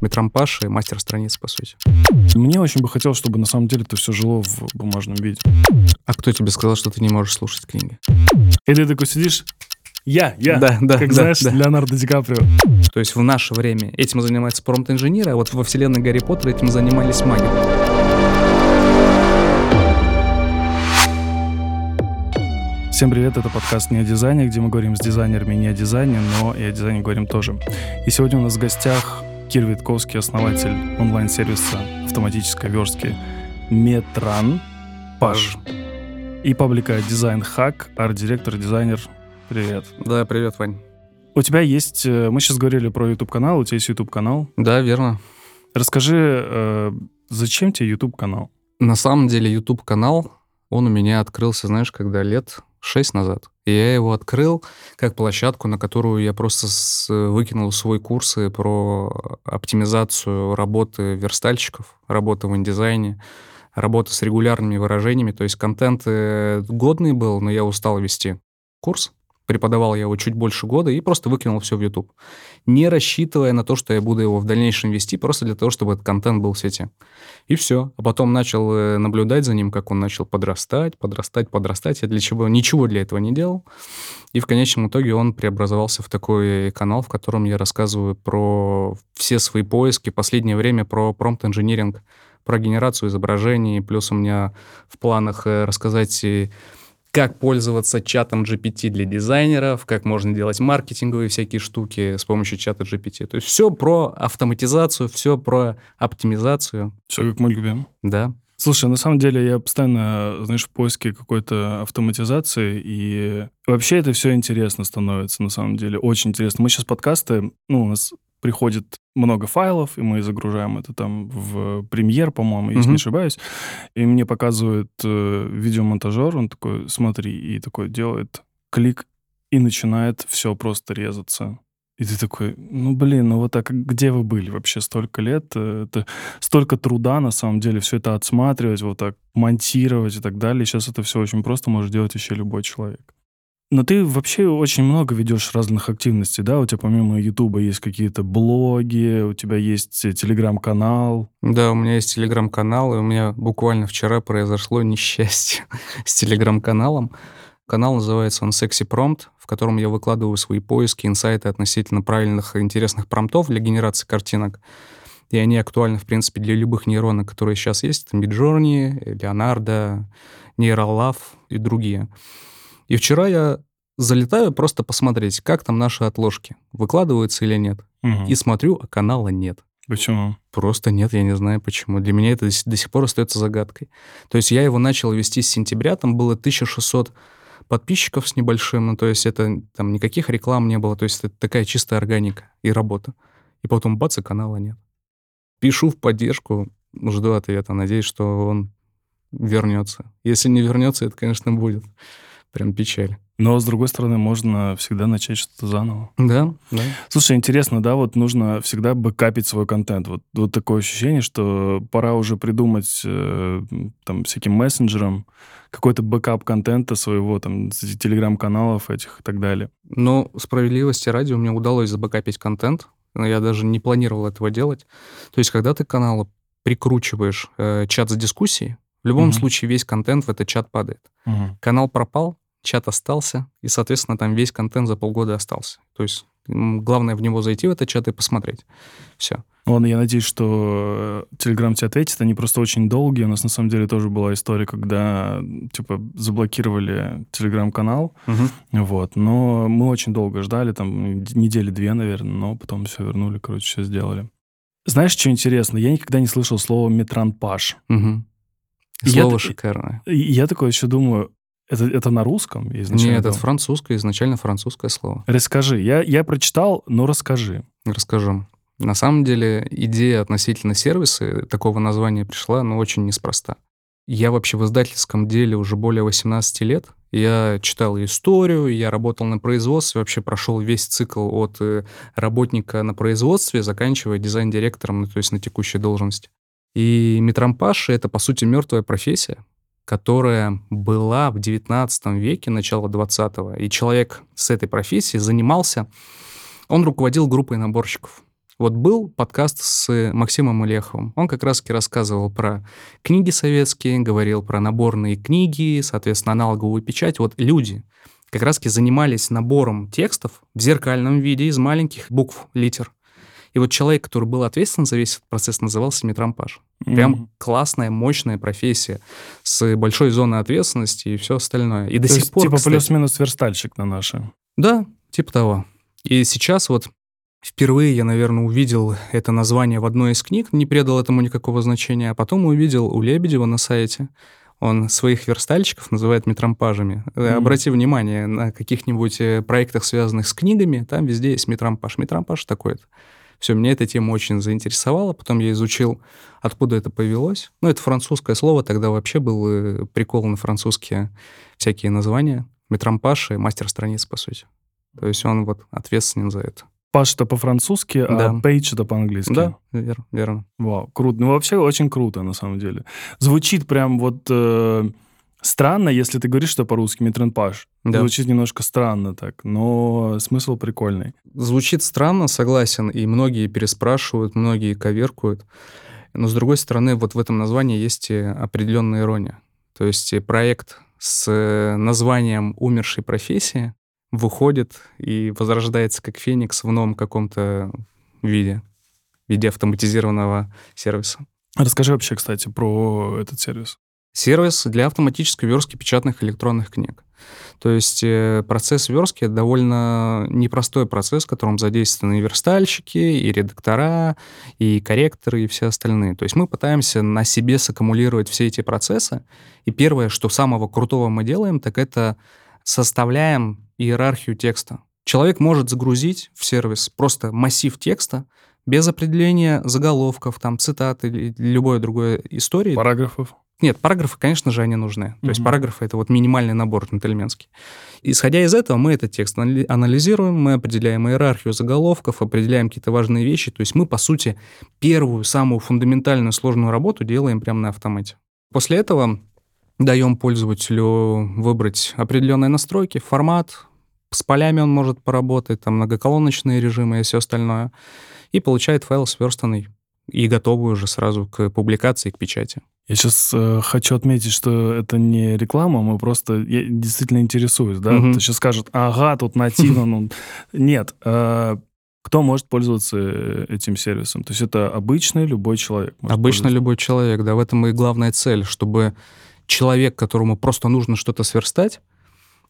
Метрампаш и мастер страниц, по сути. Мне очень бы хотелось, чтобы на самом деле это все жило в бумажном виде. А кто тебе сказал, что ты не можешь слушать книги? И ты такой сидишь, я, я, Да, да, как да, знаешь, да. Леонардо Ди Каприо. То есть в наше время этим занимаются промпт-инженеры, а вот во вселенной Гарри Поттера этим занимались маги. Всем привет, это подкаст «Не о дизайне», где мы говорим с дизайнерами не о дизайне, но и о дизайне говорим тоже. И сегодня у нас в гостях Кир Витковский, основатель онлайн-сервиса автоматической верстки Метран Паш. И паблика Дизайн Хак, арт-директор, дизайнер. Привет. Да, привет, Вань. У тебя есть... э, Мы сейчас говорили про YouTube-канал, у тебя есть YouTube-канал. Да, верно. Расскажи, э, зачем тебе YouTube-канал? На самом деле YouTube-канал, он у меня открылся, знаешь, когда лет шесть назад. И я его открыл как площадку, на которую я просто с- выкинул свой курсы про оптимизацию работы верстальщиков, работы в индизайне, работы с регулярными выражениями. То есть контент э, годный был, но я устал вести курс. Преподавал я его чуть больше года и просто выкинул все в YouTube. Не рассчитывая на то, что я буду его в дальнейшем вести, просто для того, чтобы этот контент был в сети. И все. А потом начал э, наблюдать за ним, как он начал подрастать, подрастать, подрастать. Я для чего ничего для этого не делал. И в конечном итоге он преобразовался в такой канал, в котором я рассказываю про все свои поиски. Последнее время про промпт-инжиниринг, про генерацию изображений. Плюс у меня в планах э, рассказать как пользоваться чатом GPT для дизайнеров, как можно делать маркетинговые всякие штуки с помощью чата GPT. То есть все про автоматизацию, все про оптимизацию. Все как мы любим. Да. Слушай, на самом деле я постоянно, знаешь, в поиске какой-то автоматизации, и вообще это все интересно становится, на самом деле, очень интересно. Мы сейчас подкасты, ну, у нас приходит много файлов, и мы загружаем это там в премьер, по-моему, если Мгм. не ошибаюсь, и мне показывает э, видеомонтажер, он такой, смотри, и такой делает клик, и начинает все просто резаться. И ты такой, ну, блин, ну вот так, где вы были вообще столько лет? Э, Это столько труда, на самом деле, все это отсматривать, вот так монтировать и так далее. Сейчас это все очень просто может делать еще любой человек. Но ты вообще очень много ведешь разных активностей, да? У тебя помимо Ютуба есть какие-то блоги, у тебя есть э, телеграм-канал. Да, у меня есть телеграм-канал, и у меня буквально вчера произошло несчастье с телеграм-каналом. Канал называется он Sexy Prompt, в котором я выкладываю свои поиски, инсайты относительно правильных и интересных промптов для генерации картинок. И они актуальны, в принципе, для любых нейронок, которые сейчас есть. Это Midjourney, Leonardo, Neuralab и другие. И вчера я залетаю просто посмотреть, как там наши отложки, выкладываются или нет. Мгм. И смотрю, а канала нет. Почему? Просто нет, я не знаю почему. Для меня это до сих- до сих пор остается загадкой. То есть я его начал вести с сентября, там было 1600 подписчиков с небольшим, ну, то есть это там никаких реклам не было, то есть это такая чистая органика и работа. И потом бац, и канала нет. Пишу в поддержку, жду ответа, надеюсь, что он вернется. Если не вернется, это, конечно, будет прям печаль. Но, с другой стороны, можно всегда начать что-то заново. Да, да. Слушай, интересно, да, вот нужно всегда бэкапить свой контент. Вот, вот такое ощущение, что пора уже придумать э, там всяким мессенджерам какой-то бэкап контента своего, там, телеграм-каналов этих и так далее. Но справедливости ради, мне удалось забэкапить контент. Я даже не планировал этого делать. То есть, когда ты к каналу прикручиваешь э, чат с дискуссией, в любом Мгм. случае весь контент в этот чат падает. Канал пропал, чат остался, и, соответственно, там весь контент за полгода остался. То есть, главное в него зайти, в этот чат, и посмотреть. Все. Ладно, я надеюсь, что э, Телеграм тебе ответит. Они просто очень долгие. У нас на самом деле тоже была история, когда типа заблокировали Телеграм-канал. Вот. Но мы очень долго ждали, там недели две, наверное, но потом все вернули, короче, все сделали. Знаешь, что интересно? Я никогда не слышал слова метранпаш. Я Слово т- шикарное. Я такой еще думаю, это, это на русском? Изначально Нет, это думал. французское, изначально французское слово. Расскажи. Я, я прочитал, но расскажи. Расскажу. На самом деле идея относительно сервиса такого названия пришла, но очень неспроста. Я вообще в издательском деле уже более 18 лет. Я читал историю, я работал на производстве, вообще прошел весь цикл от э, работника на производстве, заканчивая дизайн-директором, ну, то есть на текущей должности. И метрампаш — это, по сути, мертвая профессия, которая была в 19 веке, начало 20-го. И человек с этой профессией занимался, он руководил группой наборщиков. Вот был подкаст с Максимом Улеховым. Он как раз-таки рассказывал про книги советские, говорил про наборные книги, соответственно, аналоговую печать. Вот люди как раз-таки занимались набором текстов в зеркальном виде из маленьких букв, литер. И вот человек, который был ответственен за весь этот процесс, назывался метрампаж. Прям mm-hmm. классная, мощная профессия с большой зоной ответственности и все остальное. И То до сих есть, пор, типа кстати- плюс-минус верстальщик на наши. Да, типа того. И сейчас вот впервые я, наверное, увидел это название в одной из книг, не придал этому никакого значения, а потом увидел у Лебедева на сайте. Он своих верстальщиков называет метрампажами. Э, Мгм. Обрати внимание, на каких-нибудь э, проектах, связанных с книгами, там везде есть метрампаж. Метрампаж такой-то. Все, меня эта тема очень заинтересовала. Потом я изучил, откуда это появилось. Ну, это французское слово, тогда вообще был э, прикол на французские всякие названия. Метрампаж и мастер страниц, по сути. То есть он вот ответственен за это. Паш это по-французски, а Да. пейдж это по-английски. Да, верно, верно. Вау, круто. Ну, вообще очень круто, на самом деле. Звучит прям вот э, странно, если ты говоришь, что по-русски метренпаж. Да. Звучит немножко странно так, но смысл прикольный. Звучит странно, согласен, и многие переспрашивают, многие коверкуют. Но, с другой стороны, вот в этом названии есть определенная ирония. То есть и проект с э, названием «Умершей профессии» выходит и возрождается как феникс в новом каком-то виде, в виде автоматизированного сервиса. Расскажи вообще, кстати, про этот сервис. Сервис для автоматической верстки печатных электронных книг. То есть э, процесс верстки — это довольно непростой процесс, в котором задействованы и верстальщики, и редактора, и корректоры, и все остальные. То есть мы пытаемся на себе саккумулировать все эти процессы. И первое, что самого крутого мы делаем, так это составляем иерархию текста. Человек может загрузить в сервис просто массив текста без определения заголовков, там, цитат или любой другой истории. Параграфов. Нет, параграфы, конечно же, они нужны. То есть Мгм. параграфы — это вот минимальный набор джентльменский. Исходя из этого, мы этот текст анализируем, мы определяем иерархию заголовков, определяем какие-то важные вещи. То есть мы, по сути, первую, самую фундаментальную сложную работу делаем прямо на автомате. После этого даем пользователю выбрать определенные настройки, формат, с полями он может поработать, там многоколоночные режимы и все остальное, и получает файл сверстанный и готовый уже сразу к публикации, к печати. Я сейчас хочу отметить, что это не реклама, мы просто я действительно интересуюсь, да. Ты сейчас скажут, ага, тут нативно, ну нет. э, Кто может пользоваться э, этим сервисом? То есть это обычный любой человек. Обычно любой человек, да, в этом и главная цель, чтобы человек, которому просто нужно что-то сверстать,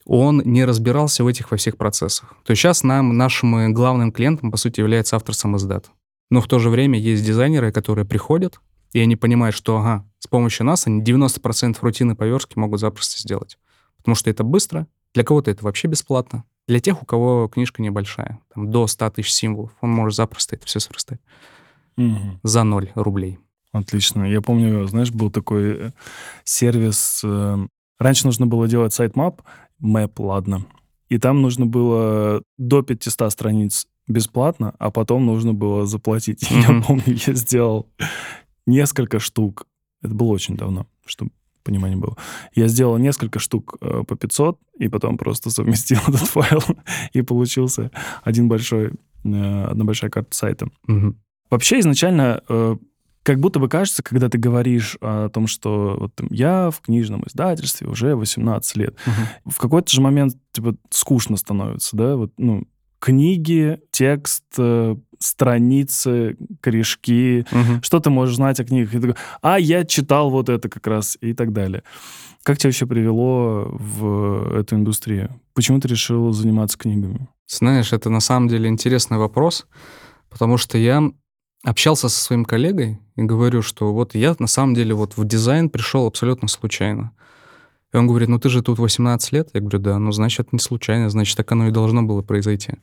он не разбирался в этих во всех процессах. То есть сейчас нам, нашим э, главным клиентом, по сути, является автор сам издат. Но в то же время есть дизайнеры, которые приходят, и они понимают, что, ага, с помощью нас они 90% рутины поверстки могут запросто сделать. Потому что это быстро, для кого-то это вообще бесплатно. Для тех, у кого книжка небольшая, там, до 100 тысяч символов, он может запросто это все сверстать Мгм. за 0 рублей. Отлично. Я помню, знаешь, был такой э, сервис. э, Раньше нужно было делать sitemap, map, ладно. И там нужно было до 500 страниц бесплатно, а потом нужно было заплатить. И Я помню, я сделал несколько штук. Это было очень давно, чтобы понимание было. Я сделал несколько штук э, по 500, и потом просто совместил этот файл, и получился один большой, э, одна большая карта сайта. Мгм. Вообще изначально э, как будто бы кажется, когда ты говоришь о том, что вот, там, я в книжном издательстве уже 18 лет, Мгм. в какой-то же момент типа скучно становится, да? Вот, ну, книги, текст, э, страницы, корешки, Мгм. что ты можешь знать о книгах? И ты такой, а, я читал вот это как раз и так далее. Как тебя вообще привело в эту индустрию? Почему ты решил заниматься книгами? Знаешь, это на самом деле интересный вопрос, потому что я общался со своим коллегой и говорю, что вот я на самом деле вот в дизайн пришел абсолютно случайно. И он говорит, ну ты же тут 18 лет. Я говорю, да, ну значит не случайно, значит так оно и должно было произойти.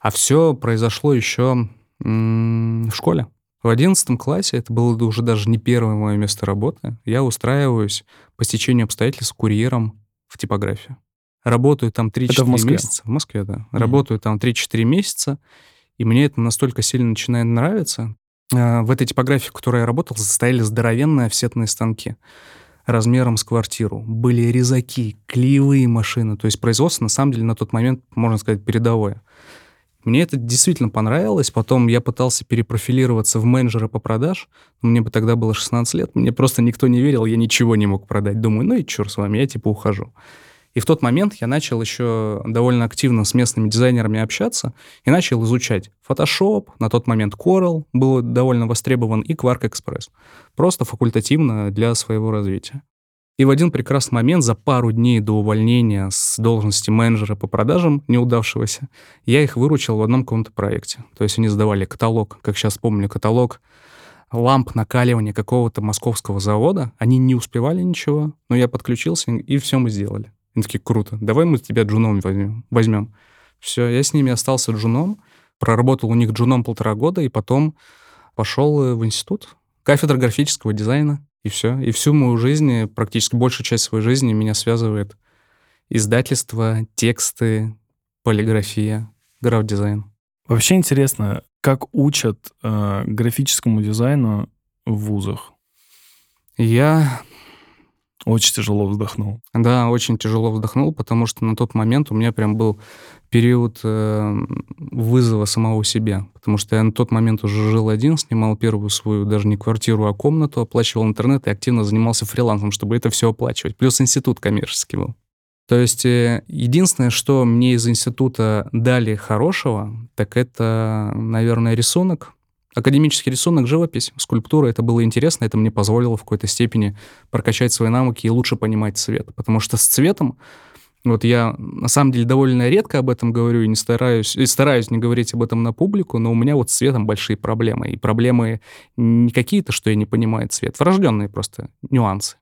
А все произошло еще в школе. В 11 классе, это было уже даже не первое мое место работы, я устраиваюсь по стечению обстоятельств курьером в типографию. Работаю там 3-4 Это в Москве? месяца. В Москве, да. Работаю там 3-4 месяца, и мне это настолько сильно начинает нравиться. А, В этой типографии, в которой я работал, стояли здоровенные офсетные станки размером с квартиру. Были резаки, клеевые машины. То есть производство, на самом деле, на тот момент, можно сказать, передовое. Мне это действительно понравилось. Потом я пытался перепрофилироваться в менеджера по продаж. Мне бы тогда было 16 лет. Мне просто никто не верил, я ничего не мог продать. Думаю, ну и черт с вами, я типа ухожу. И в тот момент я начал еще довольно активно с местными дизайнерами общаться и начал изучать Photoshop, на тот момент Corel был довольно востребован, и Quark Express. Просто факультативно для своего развития. И в один прекрасный момент, за пару дней до увольнения с должности менеджера по продажам неудавшегося, я их выручил в одном каком-то проекте. То есть они сдавали каталог, как сейчас помню, каталог ламп накаливания какого-то московского завода. Они не успевали ничего, но я подключился, и все мы сделали. Они такие, круто, давай мы тебя джуном возьмем. возьмем. Все, я с ними остался джуном, проработал у них джуном полтора года, и потом пошел э, в институт, кафедра графического дизайна, и все. И всю мою жизнь, практически большую часть своей жизни меня связывает издательство, тексты, полиграфия, граф-дизайн. Вообще интересно, как учат э, графическому дизайну в вузах? Я очень тяжело вздохнул. Да, очень тяжело вздохнул, потому что на тот момент у меня прям был период э, вызова самого себя. Потому что я на тот момент уже жил один, снимал первую свою даже не квартиру, а комнату, оплачивал интернет и активно занимался фрилансом, чтобы это все оплачивать. Плюс институт коммерческий был. То есть э, единственное, что мне из института дали хорошего, так это, наверное, рисунок, Академический рисунок, живопись, скульптура, это было интересно, это мне позволило в какой-то степени прокачать свои навыки и лучше понимать цвет. Потому что с цветом, вот я на самом деле довольно редко об этом говорю и не стараюсь, и стараюсь не говорить об этом на публику, но у меня вот с цветом большие проблемы. И проблемы не какие-то, что я не понимаю цвет, врожденные просто нюансы.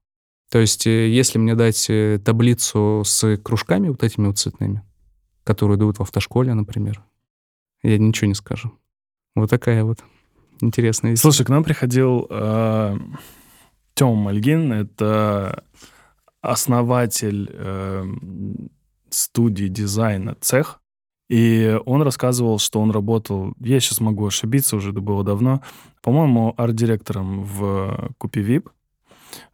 То есть э, если мне дать э, таблицу с кружками вот этими вот цветными, которые дают в автошколе, например, я ничего не скажу. Вот такая вот интересная Слушай, к нам приходил э, Тём Мальгин, это основатель э, студии дизайна «Цех», и он рассказывал, что он работал, я сейчас могу ошибиться, уже это было давно, по-моему, арт-директором в Купи Вип,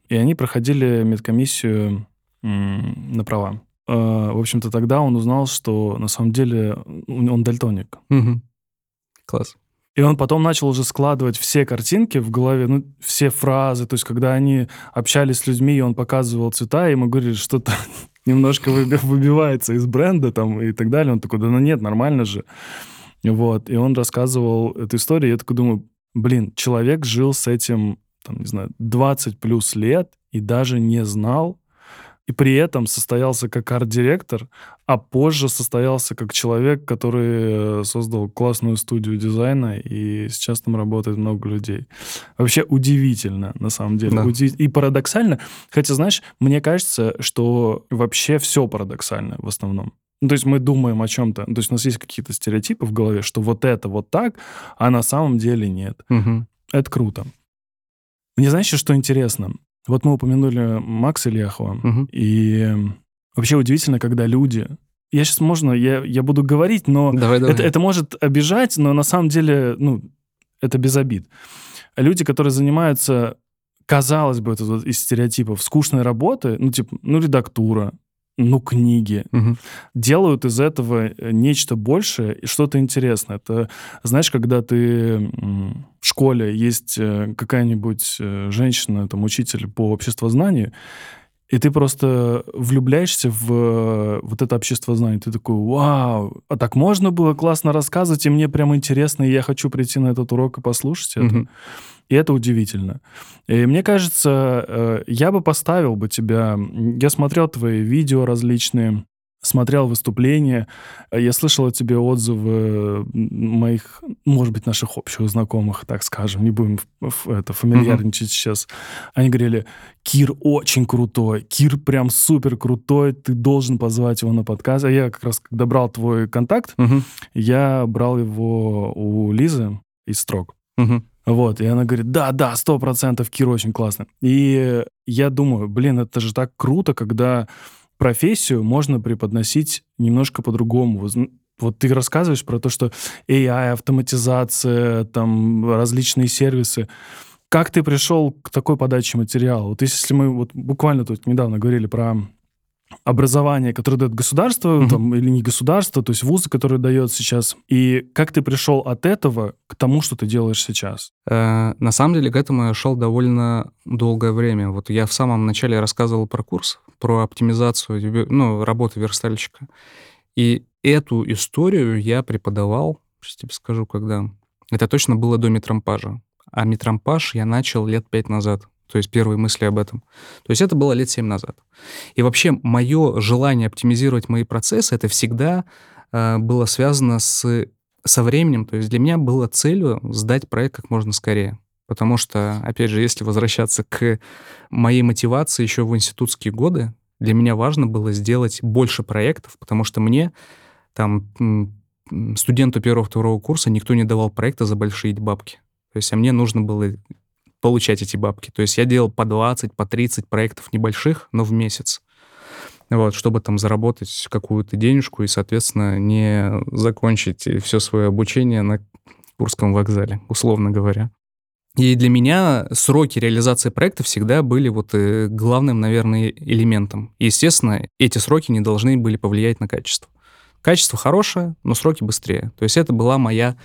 и они проходили медкомиссию на права. Э, в общем-то, тогда он узнал, что на самом деле он дальтоник. Угу. Класс. И он потом начал уже складывать все картинки в голове, ну, все фразы. То есть, когда они общались с людьми, и он показывал цвета, и ему говорили, что-то немножко выбивается из бренда там и так далее. Он такой, да ну нет, нормально же. Вот. И он рассказывал эту историю, я такой думаю, блин, человек жил с этим, там, не знаю, 20 плюс лет и даже не знал, и при этом состоялся как арт-директор, а позже состоялся как человек, который э, создал классную студию дизайна, и сейчас там работает много людей. Вообще удивительно, на самом деле. Да. Удив... И парадоксально, хотя, знаешь, мне кажется, что вообще все парадоксально в основном. Ну, то есть мы думаем о чем-то, то есть у нас есть какие-то стереотипы в голове, что вот это вот так, а на самом деле нет. Угу. Это круто. Мне знаешь, что интересно? Вот мы упомянули Макса Ильяхова, угу. и вообще удивительно, когда люди... Я сейчас, можно, я, я буду говорить, но давай, давай. Это, это может обижать, но на самом деле, ну, это без обид. Люди, которые занимаются, казалось бы, это вот из стереотипов, скучной работы, ну, типа, ну, редактура, ну, книги, угу. делают из этого э, нечто большее и что-то интересное. Это, знаешь, когда ты в школе есть э, какая-нибудь э, женщина, там, учитель по обществознанию, и ты просто влюбляешься в вот это общество знаний. Ты такой, вау, а так можно было классно рассказывать, и мне прям интересно, и я хочу прийти на этот урок и послушать это. И это удивительно. И мне кажется, э, я бы поставил бы тебя... Я смотрел твои видео различные, смотрел выступления, я слышал о тебе отзывы моих, может быть, наших общих знакомых, так скажем, не будем это фамильярничать mm-hmm. сейчас. Они говорили, Кир очень крутой, Кир прям супер крутой, ты должен позвать его на подкаст. А я как раз, когда брал твой контакт, mm-hmm. я брал его у Лизы из строк. Mm-hmm. Вот, и она говорит, да, да, сто процентов, Кир очень классно. И я думаю, блин, это же так круто, когда профессию можно преподносить немножко по-другому. Вот ты рассказываешь про то, что AI, автоматизация, там различные сервисы. Как ты пришел к такой подаче материала? Вот если мы вот буквально тут недавно говорили про образование, которое дает государство, mm-hmm. там, или не государство, то есть вузы, которые дает сейчас, и как ты пришел от этого к тому, что ты делаешь сейчас? Э, на самом деле к этому я шел довольно долгое время. Вот я в самом начале рассказывал про курс, про оптимизацию, ну, работы верстальщика. И эту историю я преподавал, сейчас тебе скажу, когда. Это точно было до метрампажа. А метрампаж я начал лет пять назад. То есть первые мысли об этом. То есть это было лет семь назад. И вообще мое желание оптимизировать мои процессы, это всегда э, было связано с, со временем. То есть для меня было целью сдать проект как можно скорее. Потому что, опять же, если возвращаться к моей мотивации еще в институтские годы, для меня важно было сделать больше проектов, потому что мне, там, студенту первого-второго курса, никто не давал проекта за большие бабки. То есть, а мне нужно было получать эти бабки. То есть я делал по 20, по 30 проектов небольших, но в месяц. Вот, чтобы там заработать какую-то денежку и, соответственно, не закончить все свое обучение на Курском вокзале, условно говоря. И для меня сроки реализации проекта всегда были вот э, главным, наверное, элементом. И, естественно, эти сроки не должны были повлиять на качество. Качество хорошее, но сроки быстрее. То есть это была моя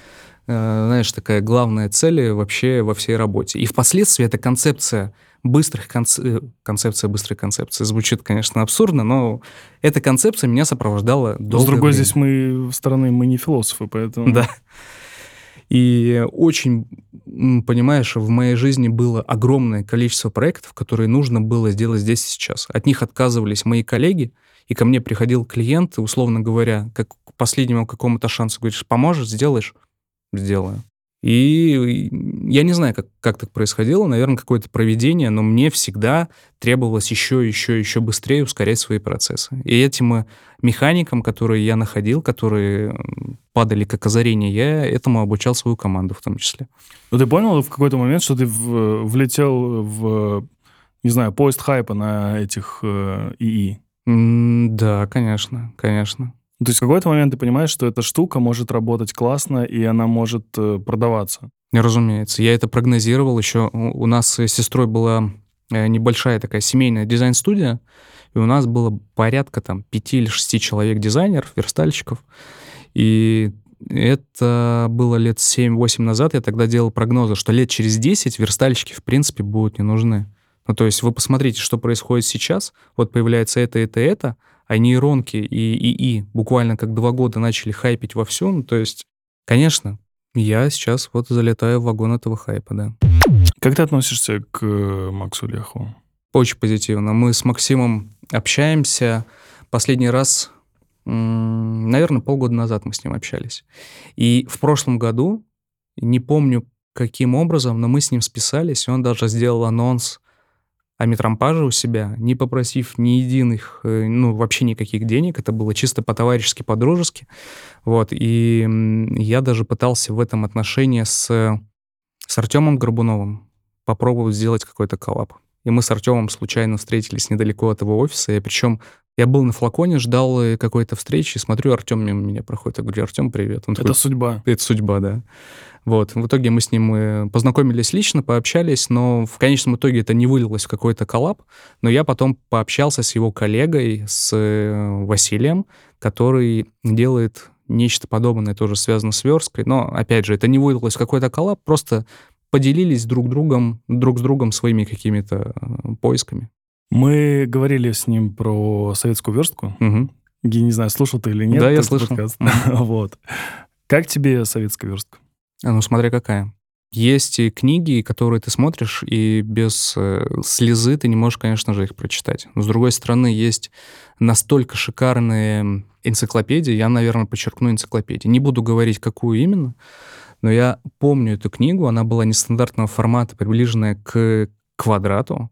знаешь, такая главная цель вообще во всей работе. И впоследствии эта концепция быстрых конц... Э, концепция быстрой концепции звучит, конечно, абсурдно, но эта концепция меня сопровождала долго. С другой, время. здесь мы стороны мы не философы, поэтому. Да. И очень, понимаешь, в моей жизни было огромное количество проектов, которые нужно было сделать здесь и сейчас. От них отказывались мои коллеги, и ко мне приходил клиент, условно говоря, как к последнему какому-то шансу, говоришь, поможешь, сделаешь сделаю. И я не знаю, как, как так происходило, наверное, какое-то проведение, но мне всегда требовалось еще, еще, еще быстрее ускорять свои процессы. И этим механикам, которые я находил, которые падали как озарение, я этому обучал свою команду в том числе. Ну ты понял в какой-то момент, что ты в, влетел в, не знаю, поезд хайпа на этих э, ИИ? да, конечно, конечно. То есть в какой-то момент ты понимаешь, что эта штука может работать классно, и она может э, продаваться. Разумеется. Я это прогнозировал еще. У нас с сестрой была э, небольшая такая семейная дизайн-студия, и у нас было порядка там пяти или шести человек дизайнеров, верстальщиков. И это было лет 7-8 назад. Я тогда делал прогнозы, что лет через 10 верстальщики, в принципе, будут не нужны. Ну, то есть вы посмотрите, что происходит сейчас. Вот появляется это, это, это, а нейронки и ИИ буквально как два года начали хайпить во всем, то есть, конечно, я сейчас вот залетаю в вагон этого хайпа, да. Как ты относишься к э, Максу Лехову? Очень позитивно. Мы с Максимом общаемся. Последний раз, наверное, полгода назад мы с ним общались. И в прошлом году, не помню каким образом, но мы с ним списались, и он даже сделал анонс а Метрампажа у себя, не попросив ни единых, э, ну, вообще никаких денег, это было чисто по-товарищески, по-дружески, вот, и я даже пытался в этом отношении с, с Артемом Горбуновым попробовать сделать какой-то коллаб. И мы с Артемом случайно встретились недалеко от его офиса, и причем я был на флаконе, ждал э, какой-то встречи, смотрю, Артем мимо меня проходит. Я говорю, Артем, привет. Он это такой, судьба. Это судьба, да. Вот. В итоге мы с ним э, познакомились лично, пообщались, но в конечном итоге это не вылилось в какой-то collab. Но я потом пообщался с его коллегой, с э, Василием, который делает нечто подобное, тоже связано с версткой. Но, опять же, это не вылилось в какой-то collab, просто поделились друг другом, друг с другом своими какими-то поисками. Мы говорили с ним про советскую верстку. Угу. Я не знаю, слушал ты или нет. Да, я слышал. вот. Как тебе советская верстка? А, ну, смотря какая. Есть и книги, которые ты смотришь, и без э, слезы ты не можешь, конечно же, их прочитать. Но, с другой стороны, есть настолько шикарные энциклопедии, я, наверное, подчеркну энциклопедии. Не буду говорить, какую именно, но я помню эту книгу, она была нестандартного формата, приближенная к квадрату,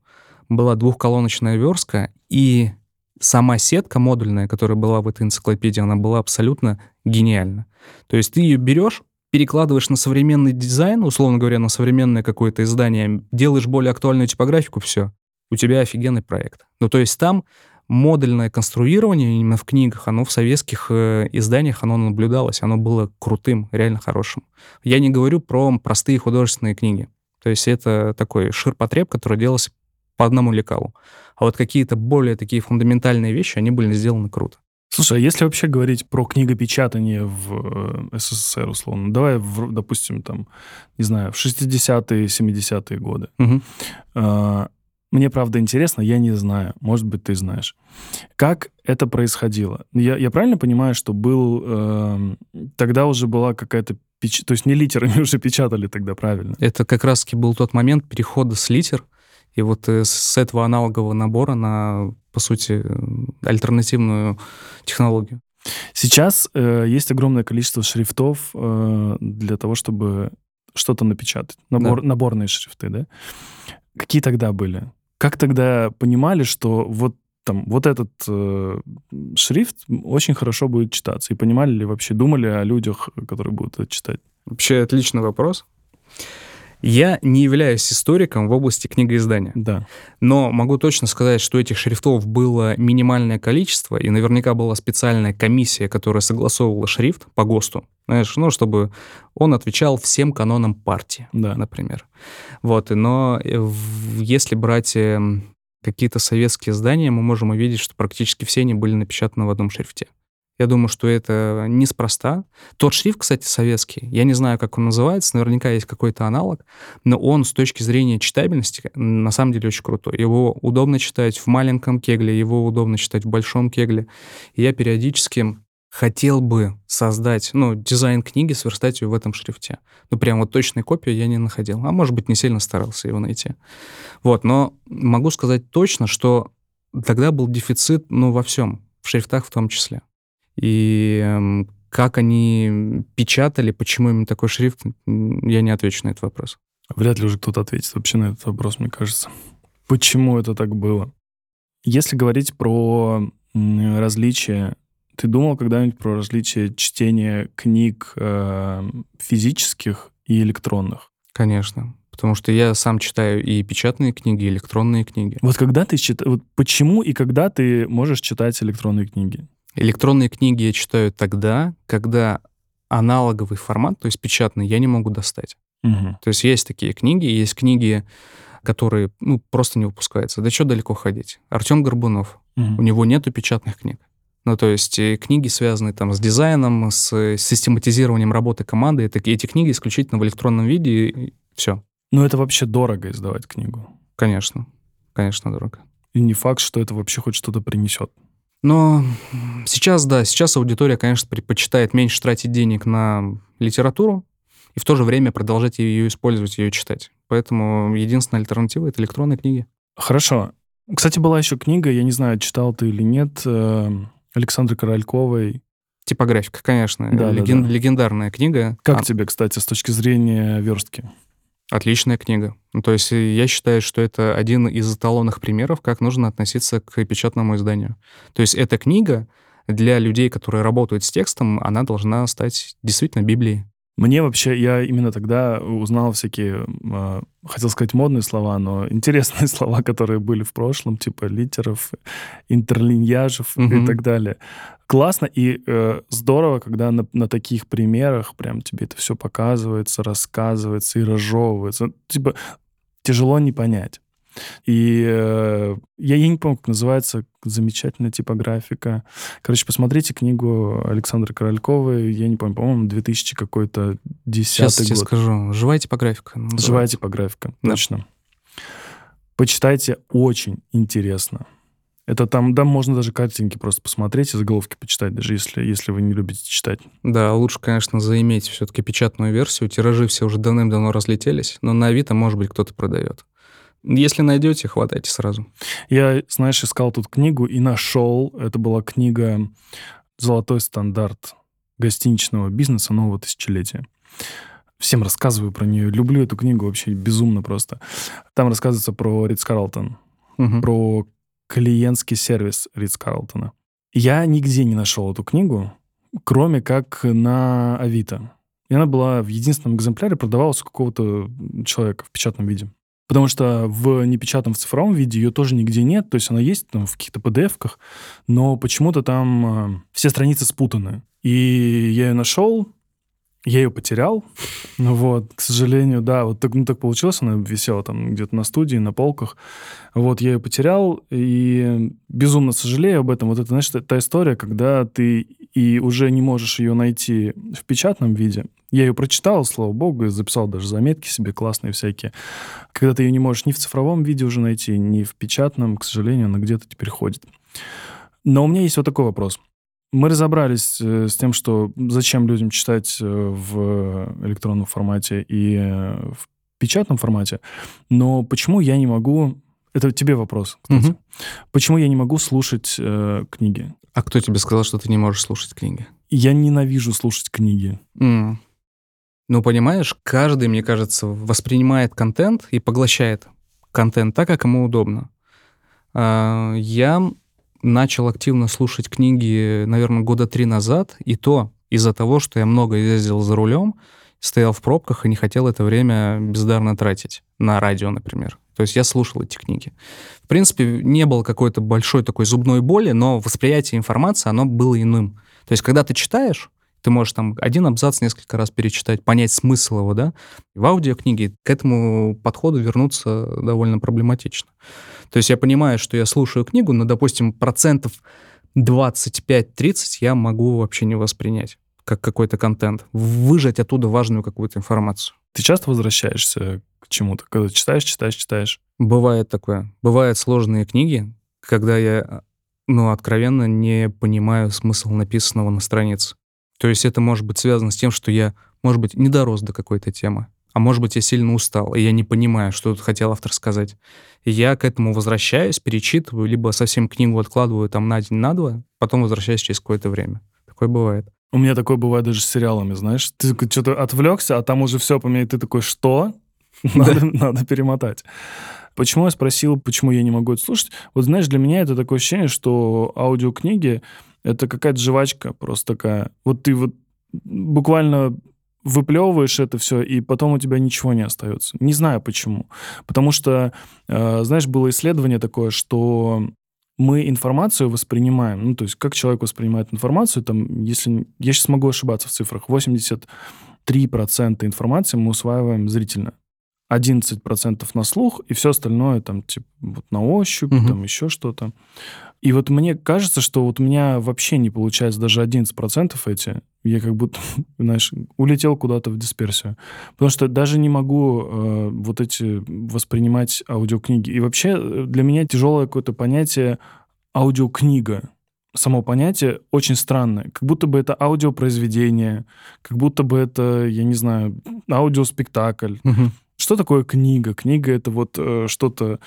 была двухколоночная верстка, и сама сетка модульная, которая была в этой энциклопедии, она была абсолютно гениальна. То есть ты ее берешь, перекладываешь на современный дизайн, условно говоря, на современное какое-то издание, делаешь более актуальную типографику, все, у тебя офигенный проект. Ну, то есть там модульное конструирование именно в книгах, оно в советских э, изданиях, оно наблюдалось, оно было крутым, реально хорошим. Я не говорю про простые художественные книги. То есть это такой ширпотреб, который делался по одному лекалу. А вот какие-то более такие фундаментальные вещи, они были сделаны круто. Слушай, а если вообще говорить про книгопечатание в э, СССР, условно, давай, в, допустим, там, не знаю, в 60-е, 70-е годы. Угу. А, мне, правда, интересно, я не знаю, может быть, ты знаешь. Как это происходило? Я, я правильно понимаю, что был... Э, тогда уже была какая-то... Печ... То есть не литерами уже печатали тогда, правильно? Это как раз-таки был тот момент перехода с литер и вот э, с этого аналогового набора на, по сути, альтернативную технологию. Сейчас э, есть огромное количество шрифтов э, для того, чтобы что-то напечатать. Набор, да. Наборные шрифты, да? Какие тогда были? Как тогда понимали, что вот там вот этот э, шрифт очень хорошо будет читаться? И понимали ли вообще, думали о людях, которые будут это читать? Вообще отличный вопрос. Я не являюсь историком в области книгоиздания. Да. Но могу точно сказать, что этих шрифтов было минимальное количество, и наверняка была специальная комиссия, которая согласовывала шрифт по ГОСТу, знаешь, ну, чтобы он отвечал всем канонам партии, да. например. Вот, но э, если брать эм, какие-то советские издания, мы можем увидеть, что практически все они были напечатаны в одном шрифте. Я думаю, что это неспроста. Тот шрифт, кстати, советский, я не знаю, как он называется, наверняка есть какой-то аналог, но он с точки зрения читабельности на самом деле очень крутой. Его удобно читать в маленьком кегле, его удобно читать в большом кегле. Я периодически хотел бы создать, ну, дизайн книги, сверстать ее в этом шрифте. Ну, прям вот точной копию я не находил. А может быть, не сильно старался его найти. Вот, но могу сказать точно, что тогда был дефицит, ну, во всем, в шрифтах в том числе. И эм, как они печатали, почему именно такой шрифт, я не отвечу на этот вопрос. Вряд ли уже кто-то ответит вообще на этот вопрос, мне кажется. Почему это так было? Если говорить про различия, ты думал когда-нибудь про различия чтения книг э, физических и электронных? Конечно. Потому что я сам читаю и печатные книги, и электронные книги. Вот когда ты читаешь... Вот почему и когда ты можешь читать электронные книги? Электронные книги я читаю тогда, когда аналоговый формат, то есть печатный, я не могу достать. Угу. То есть есть такие книги, есть книги, которые ну, просто не выпускаются. Да что далеко ходить? Артем Горбунов, угу. у него нету печатных книг. Ну, то есть э, книги, связанные там с дизайном, с систематизированием работы команды, это, эти книги исключительно в электронном виде, и все. Ну, это вообще дорого издавать книгу. Конечно, конечно, дорого. И не факт, что это вообще хоть что-то принесет. Но сейчас, да, сейчас аудитория, конечно, предпочитает меньше тратить денег на литературу и в то же время продолжать ее использовать, ее читать. Поэтому единственная альтернатива — это электронные книги. Хорошо. Кстати, была еще книга, я не знаю, читал ты или нет, э, Александры Корольковой. Типографика, конечно. Да, Леген... да, да. Легендарная книга. Как а... тебе, кстати, с точки зрения верстки? Отличная книга. Ну, то есть э, я считаю, что это один из эталонных примеров, как нужно относиться к печатному изданию. То есть эта книга для людей, которые работают с текстом, она должна стать действительно Библией. Мне вообще, я именно тогда узнал всякие, э, хотел сказать модные слова, но интересные слова, которые были в прошлом, типа литеров, интерлиньяжев угу. и так далее. Классно и э, здорово, когда на, на таких примерах прям тебе это все показывается, рассказывается и разжевывается. Типа тяжело не понять. И э, я, я не помню, как называется, замечательная типографика. Короче, посмотрите книгу Александры Корольковой, я не помню, по-моему, 2000 какой-то 10 Сейчас год. Сейчас тебе скажу. Живая типографика. Называется. Живая типографика, да. точно. Почитайте, очень интересно. Это там, да, можно даже картинки просто посмотреть и заголовки почитать, даже если, если вы не любите читать. Да, лучше, конечно, заиметь все-таки печатную версию. Тиражи все уже давным-давно разлетелись, но на Авито, может быть, кто-то продает. Если найдете, хватайте сразу. Я, знаешь, искал тут книгу и нашел. Это была книга «Золотой стандарт гостиничного бизнеса нового тысячелетия». Всем рассказываю про нее. Люблю эту книгу вообще безумно просто. Там рассказывается про Ридс Карлтон, угу. про клиентский сервис Ридс Карлтона. Я нигде не нашел эту книгу, кроме как на Авито. И она была в единственном экземпляре, продавалась у какого-то человека в печатном виде. Потому что в непечатном, в цифровом виде ее тоже нигде нет. То есть она есть там в каких-то PDF-ках, но почему-то там э, все страницы спутаны. И я ее нашел, Я ее потерял, ну вот, к сожалению, да, вот так, ну, так получилось, она висела там где-то на студии, на полках, вот, я ее потерял, и безумно сожалею об этом, вот это, знаешь, та история, когда ты и уже не можешь ее найти в печатном виде, я ее прочитал, слава богу, и записал даже заметки себе классные всякие, когда ты ее не можешь ни в цифровом виде уже найти, ни в печатном, к сожалению, она где-то теперь ходит. Но у меня есть вот такой вопрос – мы разобрались э, с тем, что зачем людям читать э, в электронном формате и э, в печатном формате, но почему я не могу... Это тебе вопрос, кстати. Угу. Почему я не могу слушать э, книги? А кто тебе сказал, что ты не можешь слушать книги? Я ненавижу слушать книги. Mm. Ну, понимаешь, каждый, мне кажется, воспринимает контент и поглощает контент так, как ему удобно. А, я начал активно слушать книги, наверное, года три назад, и то из-за того, что я много ездил за рулем, стоял в пробках и не хотел это время бездарно тратить на радио, например. То есть я слушал эти книги. В принципе, не было какой-то большой такой зубной боли, но восприятие информации, оно было иным. То есть когда ты читаешь, ты можешь там один абзац несколько раз перечитать, понять смысл его, да. В аудиокниге к этому подходу вернуться довольно проблематично. То есть я понимаю, что я слушаю книгу, но, допустим, процентов 25-30 я могу вообще не воспринять как какой-то контент, выжать оттуда важную какую-то информацию. Ты часто возвращаешься к чему-то, когда читаешь, читаешь, читаешь? Бывает такое. Бывают сложные книги, когда я, ну, откровенно не понимаю смысл написанного на странице. То есть это может быть связано с тем, что я, может быть, не дорос до какой-то темы. А может быть, я сильно устал, и я не понимаю, что тут хотел автор сказать. И я к этому возвращаюсь, перечитываю, либо совсем книгу откладываю там на день, на два, потом возвращаюсь через какое-то время. Такое бывает. У меня такое бывает даже с сериалами, знаешь. Ты что-то отвлекся, а там уже все поменяет. Ты такой, что? Надо, надо перемотать. Почему я спросил, почему я не могу это слушать? Вот знаешь, для меня это такое ощущение, что аудиокниги — это какая-то жвачка просто такая. Вот ты вот буквально выплевываешь это все, и потом у тебя ничего не остается. Не знаю почему. Потому что, э, знаешь, было исследование такое, что мы информацию воспринимаем, ну, то есть как человек воспринимает информацию, там, если... Я сейчас могу ошибаться в цифрах. 83% информации мы усваиваем зрительно. 11% на слух, и все остальное там, типа, вот на ощупь, угу. там еще что-то. И вот мне кажется, что вот у меня вообще не получается даже 11% эти. Я как будто, знаешь, улетел куда-то в дисперсию. Потому что даже не могу э, вот эти воспринимать аудиокниги. И вообще э, для меня тяжелое какое-то понятие аудиокнига. Само понятие очень странное. Как будто бы это аудиопроизведение, как будто бы это, я не знаю, аудиоспектакль. Угу. Что такое книга? Книга — это вот э, что-то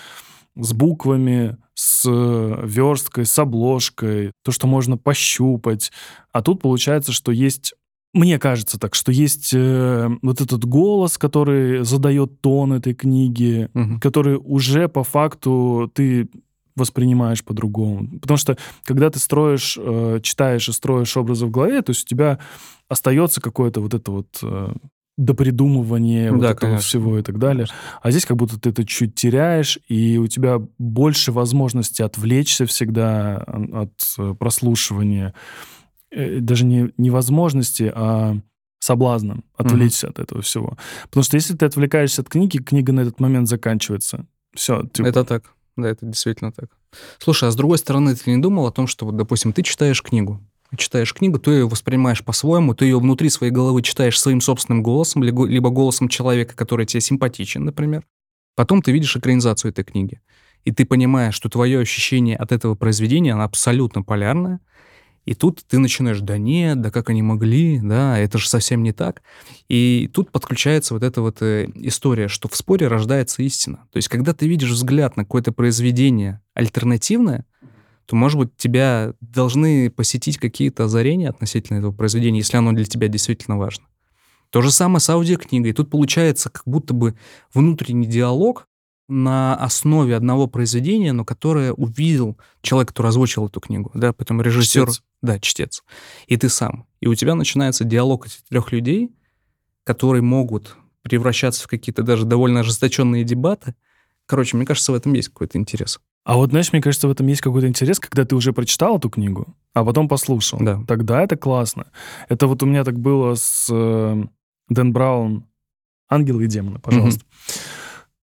с буквами, с версткой, с обложкой, то, что можно пощупать. А тут получается, что есть мне кажется так, что есть э, вот этот голос, который задает тон этой книги, угу. который уже по факту ты воспринимаешь по-другому. Потому что когда ты строишь, э, читаешь и строишь образы в голове, то есть у тебя остается какое-то вот это вот э, до придумывания да, вот этого конечно. всего и так далее. А здесь как будто ты это чуть теряешь, и у тебя больше возможности отвлечься всегда от э, прослушивания. Э, даже не, не возможности, а соблазном отвлечься mm от этого всего. Потому что если ты отвлекаешься от книги, книга на этот момент заканчивается. Все. Типа... Это так. Да, это действительно так. Слушай, а с другой стороны, ты не думал о том, что, вот, допустим, ты читаешь книгу, читаешь книгу, ты ее воспринимаешь по-своему, ты ее внутри своей головы читаешь своим собственным голосом, либо голосом человека, который тебе симпатичен, например. Потом ты видишь экранизацию этой книги. И ты понимаешь, что твое ощущение от этого произведения, оно абсолютно полярное. И тут ты начинаешь, да нет, да как они могли, да, это же совсем не так. И тут подключается вот эта вот э, история, что в споре рождается истина. То есть, когда ты видишь взгляд на какое-то произведение альтернативное, то, может быть, тебя должны посетить какие-то озарения относительно этого произведения, если оно для тебя действительно важно. То же самое с аудиокнигой. Тут получается как будто бы внутренний диалог на основе одного произведения, но которое увидел человек, который озвучил эту книгу, да, потом режиссер, чтец. да, чтец, и ты сам. И у тебя начинается диалог этих трех людей, которые могут превращаться в какие-то даже довольно ожесточенные дебаты. Короче, мне кажется, в этом есть какой-то интерес. А вот, знаешь, мне кажется, в этом есть какой-то интерес, когда ты уже прочитал эту книгу, а потом послушал. Да. Тогда это классно. Это вот у меня так было с э, Дэн Браун «Ангелы и демоны», пожалуйста.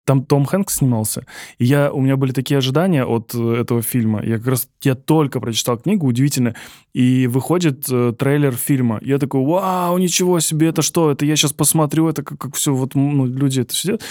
Там Том Хэнкс снимался. И я, у меня были такие ожидания от э, этого фильма. Я как раз я только прочитал книгу, удивительно. И выходит э, трейлер фильма. Я такой, вау, ничего себе, это что? Это я сейчас посмотрю, это как, как все, вот ну, люди это все делают.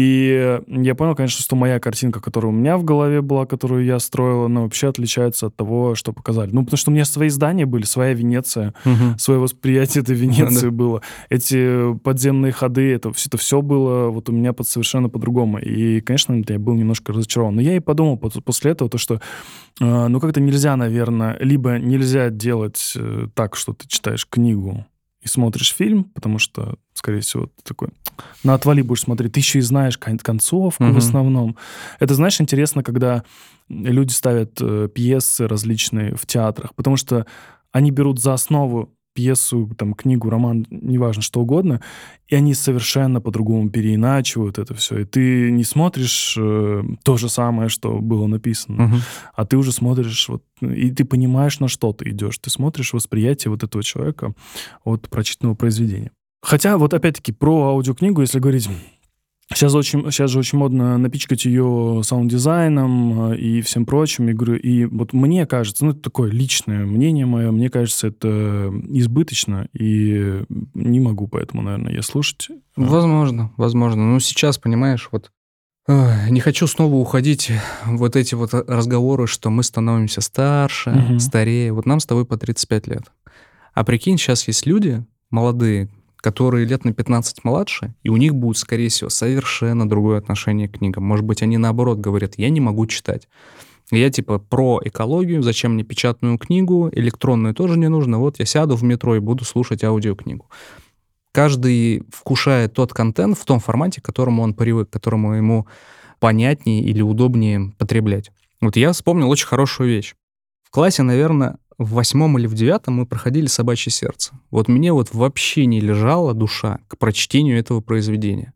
И я понял, конечно, что моя картинка, которая у меня в голове была, которую я строил, она вообще отличается от того, что показали. Ну, потому что у меня свои здания были, своя Венеция, Мгм. свое восприятие этой Венеции Да. было. Эти подземные ходы, это, все- это все было вот у меня под, совершенно по-другому. И, конечно, я был немножко разочарован. Но я и подумал после этого, то, что э, ну как-то нельзя, наверное, либо нельзя делать э, так, что ты читаешь книгу и смотришь фильм, потому что, скорее всего, ты такой на отвали будешь смотреть. Ты еще и знаешь кон- концовку Мгм. в основном. Это, знаешь, интересно, когда люди ставят э, пьесы различные в театрах, потому что они берут за основу пьесу, там, книгу, роман, неважно, что угодно, и они совершенно по-другому переиначивают это все. И ты не смотришь э, то же самое, что было написано, Мгм. а ты уже смотришь, вот, и ты понимаешь, на что ты идешь. Ты смотришь восприятие вот этого человека от прочитанного произведения. Хотя, вот опять-таки, про аудиокнигу, если говорить, Сейчас, очень, сейчас же очень модно напичкать ее саунд-дизайном э, и всем прочим. И, говорю, и вот мне кажется, ну, это такое личное мнение мое, мне кажется, это избыточно, и не могу поэтому, наверное, я слушать. Возможно, возможно. Ну, сейчас, понимаешь, вот ой, не хочу снова уходить в вот эти вот разговоры, что мы становимся старше, Мгм. старее. Вот нам с тобой по 35 лет. А прикинь, сейчас есть люди молодые, которые лет на 15 младше, и у них будет, скорее всего, совершенно другое отношение к книгам. Может быть, они наоборот говорят, я не могу читать. Я типа про экологию, зачем мне печатную книгу, электронную тоже не нужно. Вот я сяду в метро и буду слушать аудиокнигу. Каждый вкушает тот контент в том формате, к которому он привык, к которому ему понятнее или удобнее потреблять. Вот я вспомнил очень хорошую вещь. В классе, наверное, в восьмом или в девятом мы проходили «Собачье сердце». Вот мне вот вообще не лежала душа к прочтению этого произведения.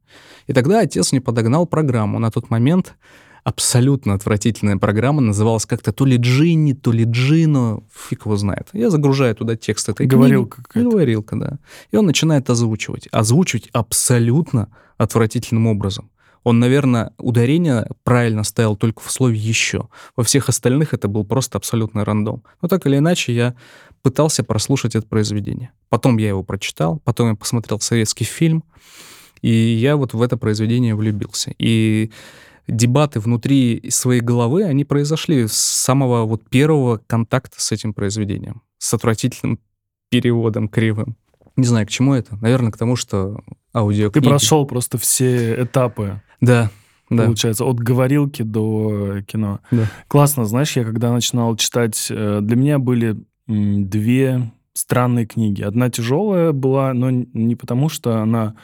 И тогда отец мне подогнал программу. На тот момент абсолютно отвратительная программа, называлась как-то то ли Джинни, то ли Джино, фиг его знает. Я загружаю туда текст этой Говорилка книги. какая-то. Говорилка, да. И он начинает озвучивать. Озвучивать абсолютно отвратительным образом. Он, наверное, ударение правильно ставил только в слове «еще». Во всех остальных это был просто абсолютный рандом. Но так или иначе я пытался прослушать это произведение. Потом я его прочитал, потом я посмотрел советский фильм, и я вот в это произведение влюбился. И дебаты внутри своей головы, они произошли с самого вот первого контакта с этим произведением, с отвратительным переводом кривым. Не знаю, к чему это. Наверное, к тому, что Ты аудиокниги... прошел просто все этапы, Да, да. получается, от говорилки до кино. Да. Классно, знаешь, я когда начинал читать, э, для меня были две странные книги. Одна тяжелая была, но не потому, что она...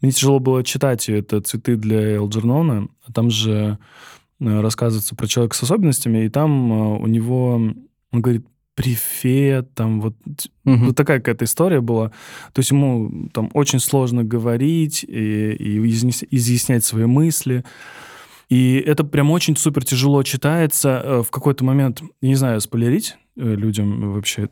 Мне тяжело было читать ее. Это «Цветы для Элджернона». Там же э, рассказывается про человека с особенностями, и там э, у него, он говорит, префет, там вот, Мгм. вот такая какая-то история была. То есть ему там очень сложно говорить и, и изъяс- изъяснять свои мысли. И это прям очень супер тяжело читается. Э, В какой-то момент, не знаю, спойлерить э, людям вообще.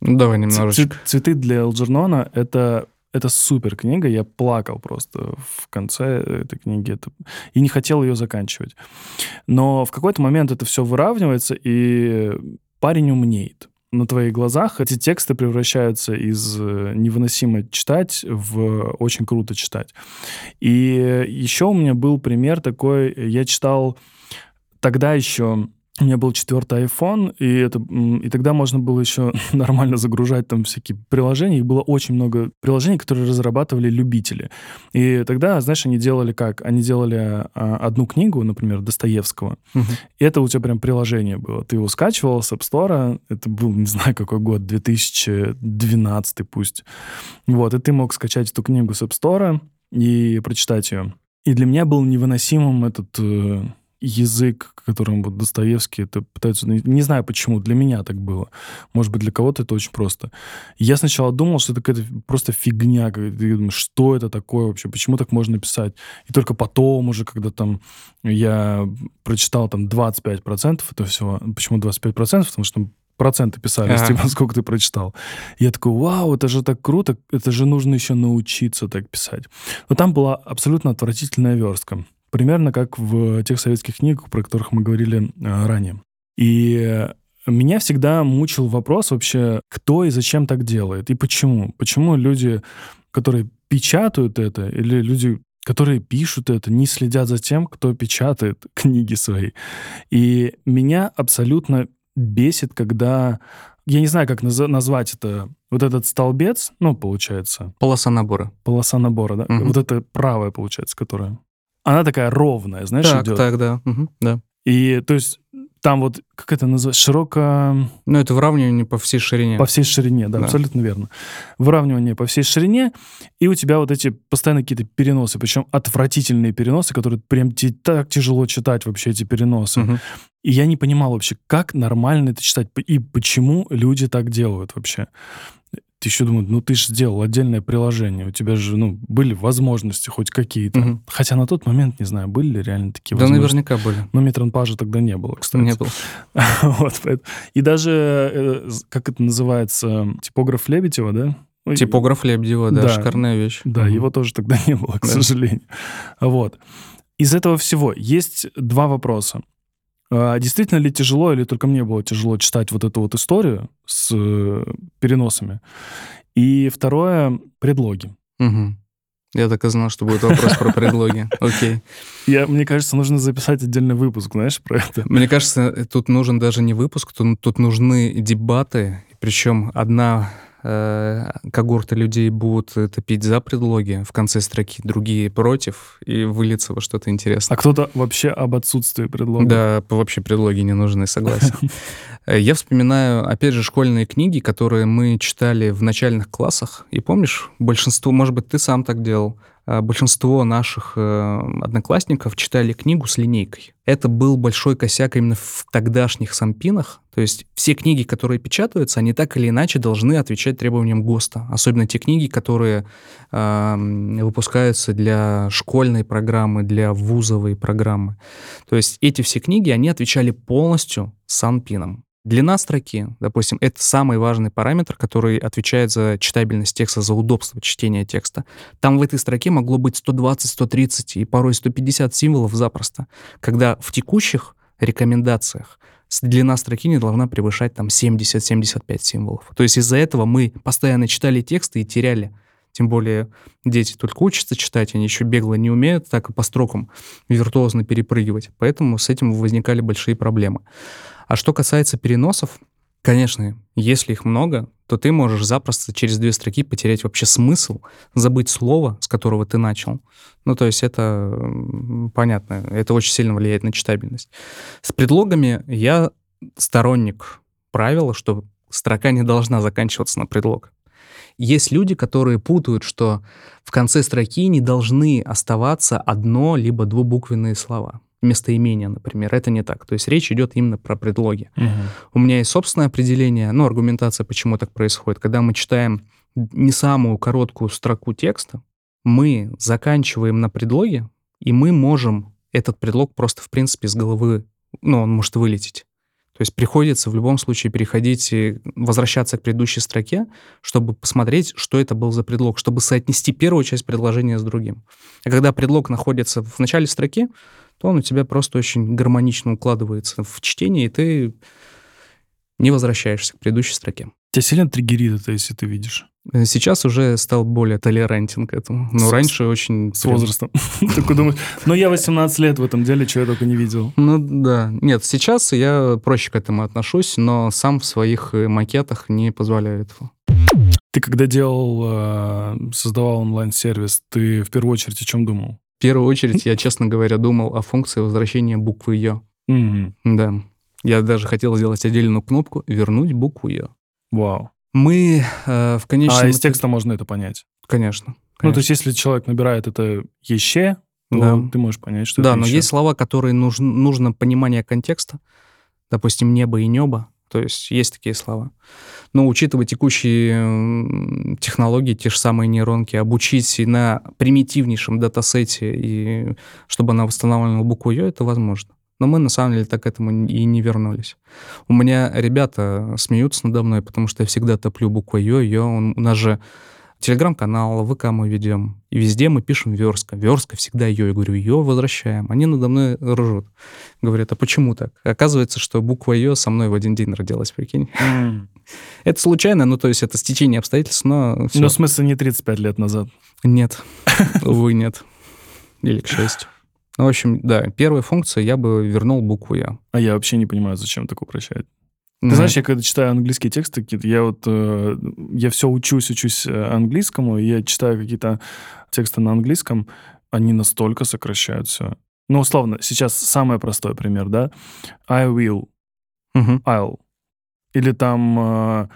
Ну, давай немножечко. «Цветы для Элджернона» — это это супер книга, я плакал просто в конце этой книги это... и не хотел ее заканчивать. Но в какой-то момент это все выравнивается, и парень умнеет. На твоих глазах эти тексты превращаются из э, невыносимо читать в очень круто читать. И еще у меня был пример такой, я читал тогда еще у меня был четвертый iPhone, и, это, и тогда можно было еще нормально загружать там всякие приложения. Их было очень много приложений, которые разрабатывали любители. И тогда, знаешь, они делали как? Они делали а, одну книгу, например, Достоевского, Мгм. и это у тебя прям приложение было. Ты его скачивал с App Store, это был, не знаю, какой год, 2012 пусть. Вот, и ты мог скачать эту книгу с App Store и прочитать ее. И для меня был невыносимым этот... язык, которым вот Достоевский это пытается... ну, Не знаю почему, для меня так было. Может быть, для кого-то это очень просто. Я сначала думал, что это какая-то просто фигня. Я думаю, что это такое вообще? Почему так можно писать? И только потом уже, когда там я прочитал там 25% этого всего. Почему 25%? Потому что там проценты писались, Ага. типа, сколько ты прочитал. Я такой, вау, это же так круто, это же нужно еще научиться так писать. Но там была абсолютно отвратительная верстка. Примерно как в тех советских книгах, про которых мы говорили э, ранее. И меня всегда мучил вопрос вообще, кто и зачем так делает, и почему. Почему люди, которые печатают это, или люди, которые пишут это, не следят за тем, кто печатает книги свои. И меня абсолютно бесит, когда... Я не знаю, как наз- назвать это. Вот этот столбец, ну, получается, Полоса набора. полоса набора, да? Мгм. Вот это правая, получается, которая... Она такая ровная, знаешь, так, идет. так, да. мгм, да. И, то есть, там вот, как это называется, широко... Ну, это выравнивание по всей ширине. По всей ширине, да, Да. абсолютно верно. Выравнивание по всей ширине, и у тебя вот эти постоянно какие-то переносы, причем отвратительные переносы, которые прям те- так тяжело читать вообще эти переносы. Мгм. И я не понимал вообще, как нормально это читать, и почему люди так делают вообще. Еще думаешь, ну ты же сделал отдельное приложение, у тебя же, ну, были возможности хоть какие-то. Мгм. Хотя на тот момент, не знаю, были ли реально такие Да, возможности. наверняка были. Но метронпажа тогда не было, кстати. Не было. Вот, и даже, э, как это называется, типограф Лебедева, да? Ой, Типограф Лебедева, да, Да. шикарная вещь. Да, Мгм. его тоже тогда не было, к Да. сожалению. Вот. Из этого всего есть два вопроса. А, Действительно ли тяжело или только мне было тяжело читать вот эту вот историю с э, переносами? И второе — предлоги. Мгм. Я так и знал, что будет вопрос про предлоги. Окей. Я, мне кажется, нужно записать отдельный выпуск, знаешь, про это. Мне кажется, тут нужен даже не выпуск, тут, тут нужны дебаты. Причем одна э, когорта людей будут э, топить за предлоги в конце строки, другие против, и выльется во что-то А интересное. кто-то вообще об отсутствии предлогов. Да, вообще предлоги не нужны, согласен. Э, Я вспоминаю, опять же, школьные книги, которые мы читали в начальных классах. И помнишь, большинство, может быть, ты сам так делал, а, большинство наших э, одноклассников читали книгу с линейкой. Это был большой косяк именно в тогдашних сампинах. То есть все книги, которые печатаются, они так или иначе должны отвечать требованиям ГОСТа. Особенно те книги, которые ам, выпускаются для школьной программы, для вузовой программы. То есть эти все книги, они отвечали полностью санпинам. Длина строки, допустим, это самый важный параметр, который отвечает за читабельность текста, за удобство чтения текста. Там в этой строке могло быть 120, 130 и порой 150 символов запросто, когда в текущих рекомендациях длина строки не должна превышать там 70-75 символов. То есть из-за этого мы постоянно читали тексты и теряли. Тем более дети только учатся читать, они еще бегло не умеют так и по строкам виртуозно перепрыгивать. Поэтому с этим возникали большие проблемы. А что касается переносов, конечно, если их много, то ты можешь запросто через две строки потерять вообще смысл, забыть слово, с которого ты начал. Ну, то есть это понятно, это очень сильно влияет на читабельность. С предлогами я сторонник правила, что строка не должна заканчиваться на предлог. Есть люди, которые путают, что в конце строки не должны оставаться одно либо двубуквенные слова. Местоимения, например. Это не так. То есть речь идет именно про предлоги. Мгм. У меня есть собственное определение, ну, аргументация, почему так происходит. Когда мы читаем не самую короткую строку текста, мы заканчиваем на предлоге, и мы можем этот предлог просто, в принципе, с головы, ну, он может вылететь. То есть приходится в любом случае переходить и возвращаться к предыдущей строке, чтобы посмотреть, что это был за предлог, чтобы соотнести первую часть предложения с другим. А когда предлог находится в начале строки, то он у тебя просто очень гармонично укладывается в чтение, и ты не возвращаешься к предыдущей строке. Тебя сильно триггерит это, если ты видишь? Э, Сейчас уже стал более толерантен к этому. Но С- раньше очень... С прям- возрастом. Такой думаешь, ну я 18 лет в этом деле, чего я только не видел. Ну да. Нет, сейчас я проще к этому отношусь, но сам в своих э, макетах не позволяю этого. Ты когда делал, э, создавал онлайн-сервис, ты в первую очередь о чем думал? В первую очередь, я, честно говоря, думал о функции возвращения буквы «ё». Да. Я даже хотел сделать отдельную кнопку «Вернуть букву «ё». Вау. Мы э, в конечном... А из текста можно это понять? Конечно. Ну, то конечно. есть, если человек набирает это «еще», то Да. ты можешь понять, что Да, это но еще. есть слова, которые нужн нужно понимание контекста. Допустим, небо и небо. То есть есть такие слова. Но учитывая текущие, технологии, те же самые нейронки, обучить и на примитивнейшем датасете, и чтобы она восстанавливала букву «ё», это возможно. Но мы на самом деле так к этому и не вернулись. У меня ребята смеются надо мной, потому что я всегда топлю буквой «ё», «ё». Он у нас же телеграм-канал, ВК мы ведем, и везде мы пишем верстка. Верстка всегда «ё». Я говорю: «ё» возвращаем. Они надо мной ржут. Говорят: «А почему так?» Оказывается, что буква «ё» со мной в один день родилась, прикинь. Это случайно, ну, то есть это стечение обстоятельств, но всё. Ну, в смысле, не 35 лет назад. Нет. Увы, нет. Или к счастью. Ну, в общем, да, первая функция, я бы вернул букву «я». А я вообще не понимаю, зачем так упрощать. Ты Ну, знаешь, я когда читаю английские тексты какие-то, я вот, э, я все учусь, учусь э, английскому, и я читаю какие-то тексты на английском, они настолько сокращают все. Ну, условно, сейчас самый простой пример, да? I will, Мгм. I'll. Или там э,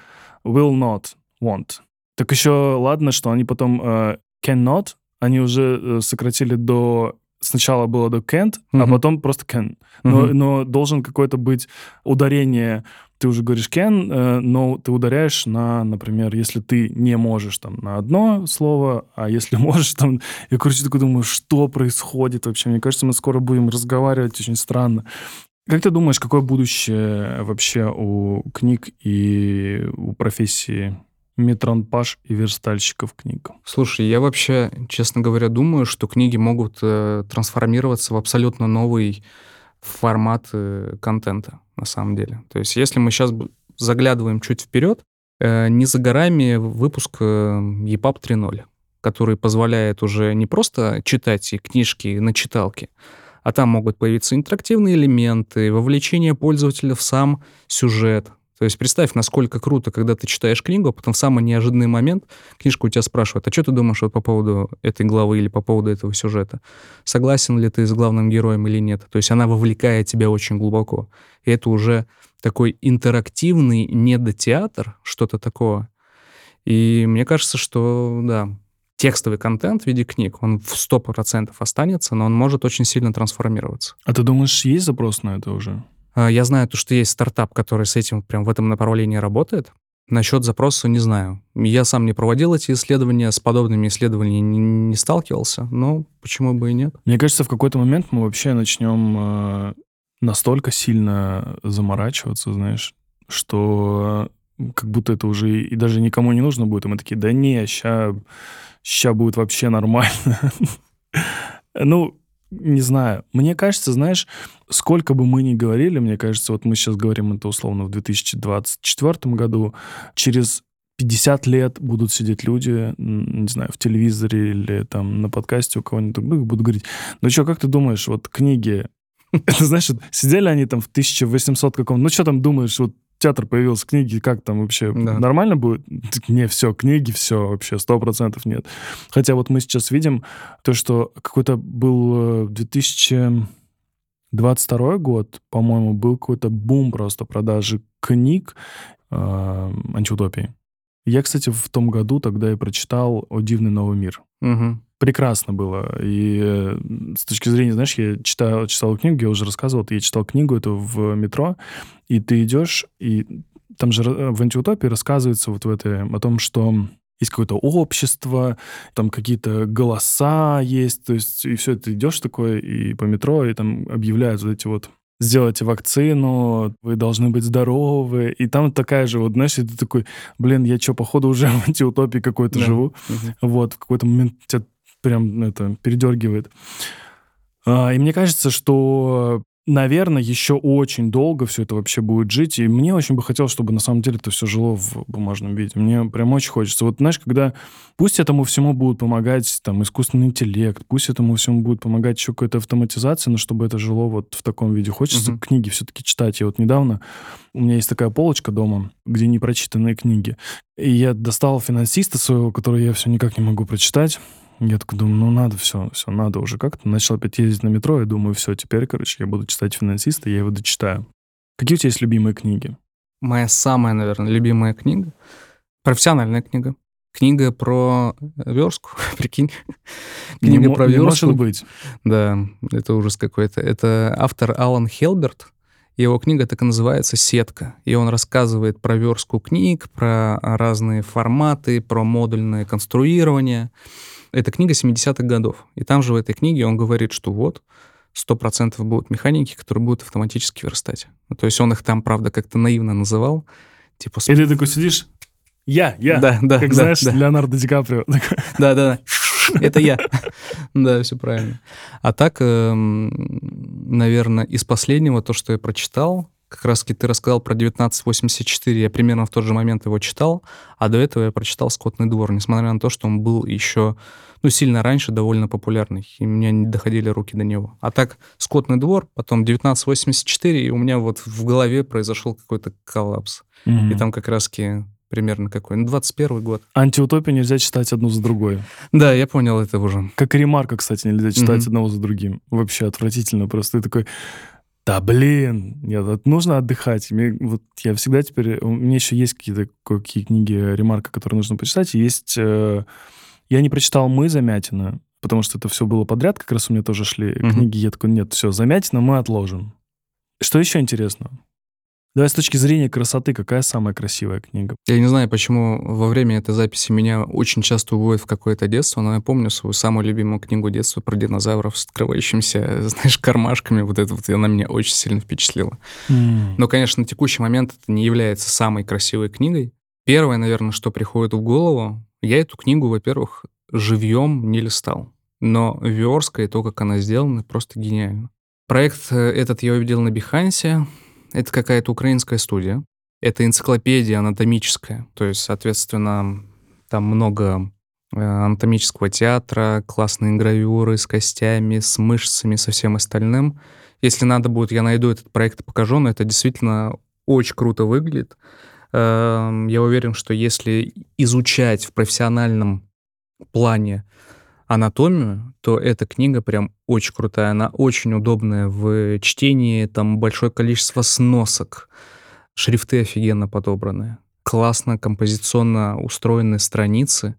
will not, won't. Так еще ладно, что они потом э, cannot, они уже сократили до... Сначала было до can't, а Мгм. потом просто can. Но, Мгм. но должен какое-то быть ударение. Ты уже говоришь can, э, но ты ударяешь на, например, если ты не можешь там на одно слово, а если можешь там... Я, короче, такой думаю, что происходит вообще? Мне кажется, мы скоро будем разговаривать очень странно. Как ты думаешь, какое будущее вообще у книг и у профессии метронпаш и верстальщиков книг? Слушай, я вообще, честно говоря, думаю, что книги могут э, трансформироваться в абсолютно новый формат э, контента, на самом деле. То есть если мы сейчас заглядываем чуть вперед, э, не за горами выпуск э, EPUB 3.0, который позволяет уже не просто читать и книжки на читалке, а там могут появиться интерактивные элементы, вовлечение пользователя в сам сюжет. То есть представь, насколько круто, когда ты читаешь книгу, а потом в самый неожиданный момент книжка у тебя спрашивает, а что ты думаешь вот по поводу этой главы или по поводу этого сюжета? Согласен ли ты с главным героем или нет? То есть она вовлекает тебя очень глубоко. И это уже такой интерактивный недотеатр, что-то такое. И мне кажется, что, да, текстовый контент в виде книг, он в 100% останется, но он может очень сильно трансформироваться. А ты думаешь, есть запрос на это уже? А, Я знаю, то, что есть стартап, который с этим прям в этом направлении работает. Насчет запроса не знаю. Я сам не проводил эти исследования, с подобными исследованиями не, сталкивался, но почему бы и нет? Мне кажется, в какой-то момент мы вообще начнем э, настолько сильно заморачиваться, знаешь, что как будто это уже и даже никому не нужно будет. И мы такие, да не, ща, ща будет вообще нормально. Ну, не знаю. Мне кажется, знаешь, сколько бы мы ни говорили, мне кажется, вот мы сейчас говорим это условно в 2024 году, через 50 лет будут сидеть люди, не знаю, в телевизоре или там на подкасте у кого-нибудь, ну, будут говорить, ну что, как ты думаешь, вот книги, это знаешь, сидели они там в 1800 каком, ну что там думаешь, вот театр появился, книги, как там вообще, Да. нормально будет? Не, все, книги, все, вообще, сто процентов нет. Хотя вот мы сейчас видим то, что какой-то был э, 2022 год, по-моему, был какой-то бум просто продажи книг э, антиутопии. Я, кстати, в том году тогда и прочитал «О дивный новый мир». Мгм. Прекрасно было. И э, с точки зрения, знаешь, я читал, читал книгу, я уже рассказывал, я читал книгу эту в метро, и ты идешь, и там же э, в антиутопии рассказывается вот в этой о том, что есть какое-то общество, там какие-то голоса есть, то есть и все это идешь такое и по метро, и там объявляют вот эти вот сделайте вакцину, вы должны быть здоровы. И там такая же, вот, знаешь, и ты такой, блин, я что, походу уже в антиутопии какой-то Да. живу. Мгм. Вот, в какой-то момент тебя прям это передергивает. А, и мне кажется, что, наверное, еще очень долго все это вообще будет жить. И мне очень бы хотелось, чтобы на самом деле это все жило в бумажном виде. Мне прям очень хочется. Вот знаешь, когда пусть этому всему будет помогать там искусственный интеллект, пусть этому всему будет помогать еще какая-то автоматизация, но чтобы это жило вот в таком виде. Хочется Мгм. книги все-таки читать. Я вот недавно, у меня есть такая полочка дома, где непрочитанные книги. И я достал финансиста своего, который я все никак не могу прочитать. Я такой думаю, ну надо все, все, надо уже как-то. Начал опять ездить на метро, и думаю, все, теперь, короче, я буду читать финансиста, я его дочитаю. Какие у тебя есть любимые книги? Моя самая, наверное, любимая книга, профессиональная книга, Книга про верстку, прикинь. Не Книга мо- про не может верстку. быть. Да, это ужас какой-то. Это автор Алан Хелберт. Его книга так и называется «Сетка». И он рассказывает про верстку книг, про разные форматы, про модульное конструирование. Это книга 70-х годов. И там же в этой книге он говорит, что вот, 100% будут механики, которые будут автоматически верстать. Ну, То есть он их там, правда, как-то наивно называл. Типа... И ты такой сидишь, я, я. Да, да, Как да, знаешь, да. Леонардо Ди Каприо. Да, да, да. Это я. Да, все правильно. А так, наверное, из последнего, то, что я прочитал, как раз ты рассказал про 1984, я примерно в тот же момент его читал, а до этого я прочитал «Скотный двор», несмотря на то, что он был еще, ну, сильно раньше довольно популярный, и у меня не доходили руки до него. А так, «Скотный двор», потом 1984, и у меня вот в голове произошел какой-то коллапс. И Мгм. там как раз-таки примерно какой, ну, 21 год. Антиутопию нельзя читать одну за другой. Да, я понял это уже. Как и ремарка, кстати, нельзя читать Мгм. одного за другим. Вообще отвратительно. Просто ты такой, да блин, нет, нужно отдыхать. Мне, вот я всегда теперь... У меня еще есть какие-то какие книги ремарка, которые нужно почитать. Есть... э, я не прочитал «Мы» Замятина, потому что это все было подряд, как раз у меня тоже шли Мгм. книги. Я такой, нет, все, Замятина мы отложим. Что еще интересно? Давай с точки зрения красоты, какая самая красивая книга? Я не знаю, почему во время этой записи меня очень часто уводит в какое-то детство, но я помню свою самую любимую книгу детства про динозавров с открывающимися, знаешь, кармашками. Вот это вот, она меня очень сильно впечатлила. Но, конечно, на текущий момент это не является самой красивой книгой. Первое, наверное, что приходит в голову, я эту книгу, во-первых, живьем не листал. Но верстка и то, как она сделана, просто гениально. Проект э, этот я увидел на Бихансе. Это какая-то украинская студия. Это энциклопедия анатомическая. То есть, соответственно, там много э, анатомического театра, классные гравюры с костями, с мышцами, со всем остальным. Если надо будет, я найду этот проект и покажу, но это действительно очень круто выглядит. Эм, Я уверен, что если изучать в профессиональном плане анатомию, то эта книга прям очень крутая. Она очень удобная в чтении, там большое количество сносок, шрифты офигенно подобраны, классно композиционно устроены страницы.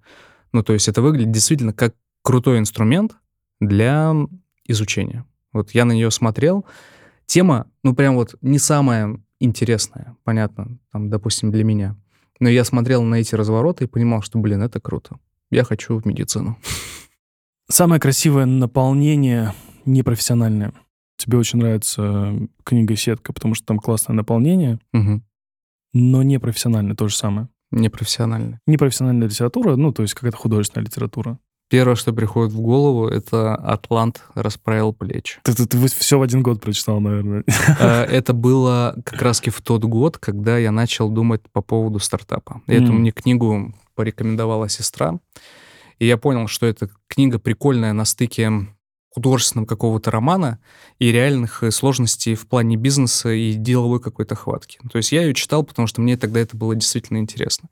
Ну, то есть это выглядит действительно как крутой инструмент для изучения. Вот я на нее смотрел. Тема, ну, прям вот не самая интересная, понятно, там, допустим, для меня. Но я смотрел на эти развороты и понимал, что, блин, это круто. Я хочу в медицину. Самое красивое наполнение непрофессиональное. Тебе очень нравится книга «Сетка», потому что там классное наполнение, Мгм. но непрофессиональное то же самое. Непрофессионально. Непрофессиональная литература, ну, то есть какая-то художественная литература. Первое, что приходит в голову, это «Атлант расправил плечи». Ты, ты, все в один год прочитал, наверное. Э, Это было как раз в тот год, когда я начал думать по поводу стартапа. Эту М. мне книгу порекомендовала сестра. И я понял, что эта книга прикольная на стыке художественного какого-то романа и реальных э, сложностей в плане бизнеса и деловой какой-то хватки. То есть я ее читал, потому что мне тогда это было действительно интересно.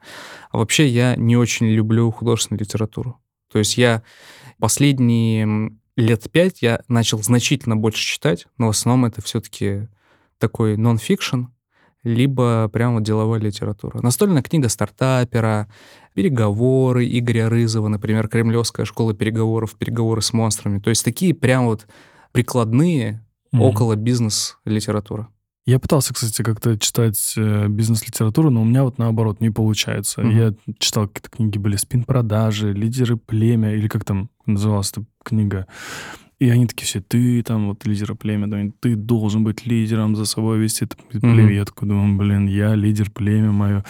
А вообще я не очень люблю художественную литературу. То есть я последние лет пять я начал значительно больше читать, но в основном это все-таки такой нон-фикшн, либо прямо деловая литература. Настольная книга стартапера, переговоры Игоря Рызова, например, Кремлевская школа переговоров, переговоры с монстрами. То есть такие прям вот прикладные Мгм. около бизнес-литература. Я пытался, кстати, как-то читать э, бизнес-литературу, но у меня вот наоборот не получается. Мгм. Я читал какие-то книги, были «Спин-продажи», «Лидеры племя», или как там называлась эта книга. И они такие все, ты там вот лидер племя, ты должен быть лидером, за собой вести это племя. Я такой думаю, блин, я лидер племя мое.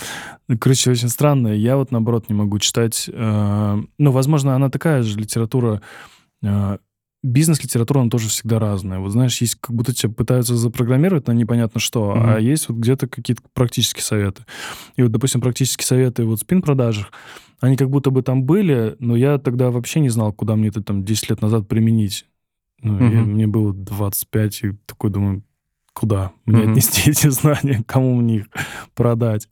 Ну, короче, очень странно. Я вот наоборот не могу читать. э, ну, возможно, она такая же литература, э, бизнес-литература, она тоже всегда разная. Вот знаешь, есть как будто тебя пытаются запрограммировать на непонятно что, Мгм. а есть вот где-то какие-то практические советы. И вот, допустим, практические советы вот в спин-продажах, они как будто бы там были, но я тогда вообще не знал, куда мне это там 10 лет назад применить. Ну, я- Мгм. мне было 25, и такой думаю, куда мне Мгм. отнести эти знания, кому мне их продать.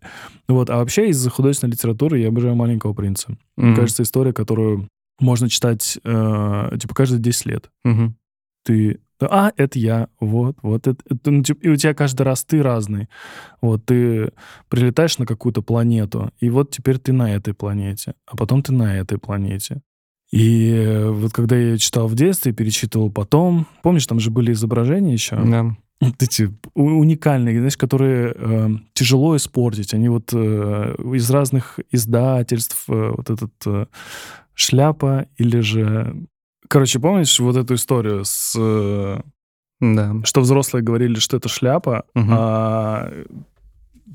Вот. А вообще из художественной литературы я обожаю «Маленького принца». Мне Мгм. кажется, история, которую можно читать, э, типа, каждые 10 лет. Мгм. Ты А, это я, вот, вот это, это ну, типа, и у тебя каждый раз ты разный. Вот ты прилетаешь на какую-то планету, и вот теперь ты на этой планете, а потом ты на этой планете. И э, вот когда я читал в детстве, перечитывал потом, помнишь, там же были изображения еще? Да. Вот эти уникальные, знаешь, которые э, тяжело испортить. Они вот э, из разных издательств, э, вот этот э, шляпа или же... Короче, помнишь вот эту историю с... Э, Да. что взрослые говорили, что это шляпа, Мгм. а...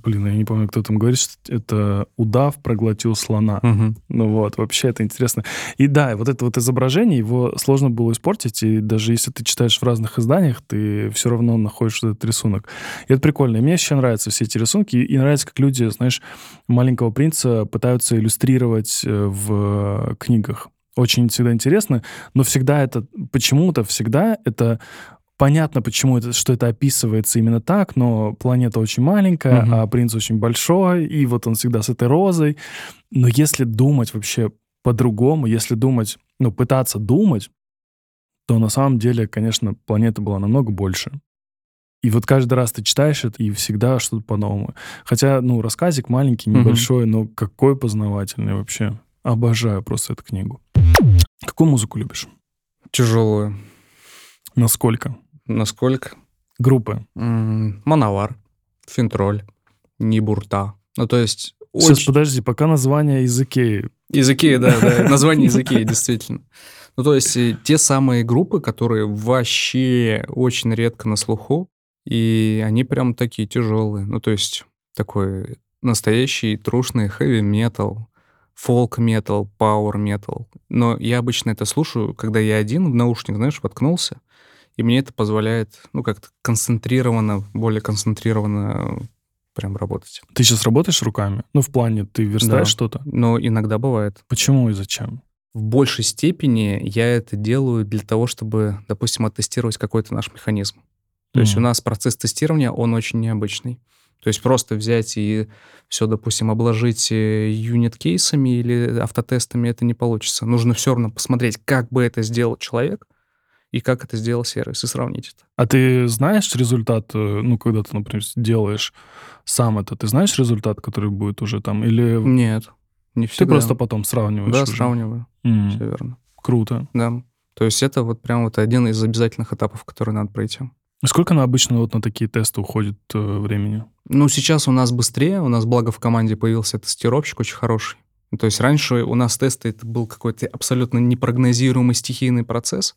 Блин, я не помню, кто там говорит, что это удав проглотил слона. Мгм. Ну вот, вообще это интересно. И да, вот это вот изображение, его сложно было испортить, и даже если ты читаешь в разных изданиях, ты все равно находишь этот рисунок. И это прикольно. И мне еще нравятся все эти рисунки, и нравится, как люди, знаешь, «Маленького принца» пытаются иллюстрировать э, в книгах. Очень всегда интересно, но всегда это, почему-то всегда это Понятно, почему это, что это описывается именно так, но планета очень маленькая, Мгм. а принц очень большой, и вот он всегда с этой розой. Но если думать вообще по-другому, если думать, ну, пытаться думать, то на самом деле, конечно, планета была намного больше. И вот каждый раз ты читаешь это, и всегда что-то по-новому. Хотя, ну, рассказик маленький, небольшой, но какой познавательный вообще. Обожаю просто эту книгу. Какую музыку любишь? Тяжелую. Насколько? Насколько? Группы. Мановар, Финтроль, Нибурта. Ну, то есть... Сейчас, очень- подожди, пока название языки. Языки, да, да, название языки, действительно. Ну, то есть э, те самые группы, которые вообще очень редко на слуху, и они прям такие тяжелые. Ну, то есть такой настоящий трушный хэви-метал, фолк-метал, пауэр-метал. Но я обычно это слушаю, когда я один в наушник, знаешь, воткнулся, и мне это позволяет, ну, как-то концентрированно, более концентрированно прям работать. Ты сейчас работаешь руками? Ну, в плане, ты верстаешь Да. что-то? Но иногда бывает. Почему и зачем? в большей степени я это делаю для того, чтобы, допустим, оттестировать какой-то наш механизм. То есть у нас процесс тестирования, он очень необычный. То есть просто взять и все, допустим, обложить э, юнит-кейсами или автотестами, это не получится. Нужно все равно посмотреть, как бы это сделал человек и как это сделал сервис, и сравнить это. А ты знаешь результат, э, ну, когда ты, например, делаешь сам это, ты знаешь результат, который будет уже там? Или Нет, не ты всегда. просто потом сравниваешь Да, уже? сравниваю, М, все верно. Круто. Да. То есть это вот прям вот один из обязательных этапов, который надо пройти. Сколько на обычно вот на такие тесты уходит э, времени? Ну, сейчас у нас быстрее, у нас, благо, в команде появился тестировщик очень хороший. То есть раньше у нас тесты это был какой-то абсолютно непрогнозируемый стихийный процесс,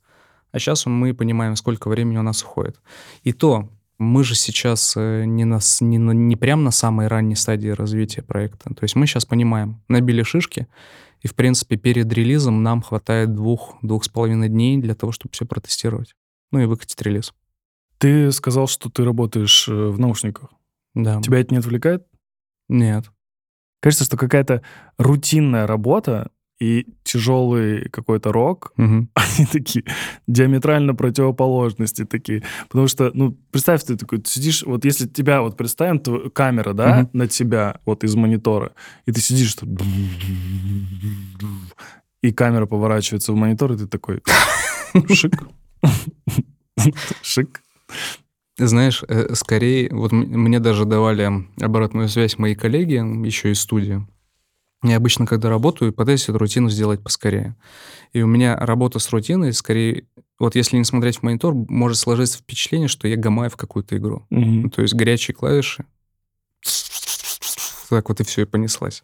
а сейчас мы понимаем, сколько времени у нас уходит. И то, мы же сейчас э, не, на, не, на- не прям на самой ранней стадии развития проекта. То есть мы сейчас понимаем, набили шишки, и, в принципе, перед релизом нам хватает двух, двух с половиной дней для того, чтобы все протестировать. Ну и выкатить релиз. Ты сказал, что ты работаешь э, в наушниках. Да. Тебя это не отвлекает? Нет. Кажется, что какая-то рутинная работа и тяжелый какой-то рок, Мгм. они такие диаметрально противоположности такие. Потому что, ну, представь, ты такой ты сидишь, вот если тебя вот представим, то камера, да, Мгм. на тебя вот из монитора, и ты сидишь, что... и камера поворачивается в монитор, и ты такой... Шик. Шик. Знаешь, э, скорее, вот мне даже давали обратную связь мои коллеги, еще из студии. Я обычно, когда работаю, пытаюсь эту рутину сделать поскорее. И у меня работа с рутиной, скорее, вот если не смотреть в монитор, может сложиться впечатление, что я гамаю в какую-то игру. Ну, То есть горячие клавиши, так вот и все, и понеслась.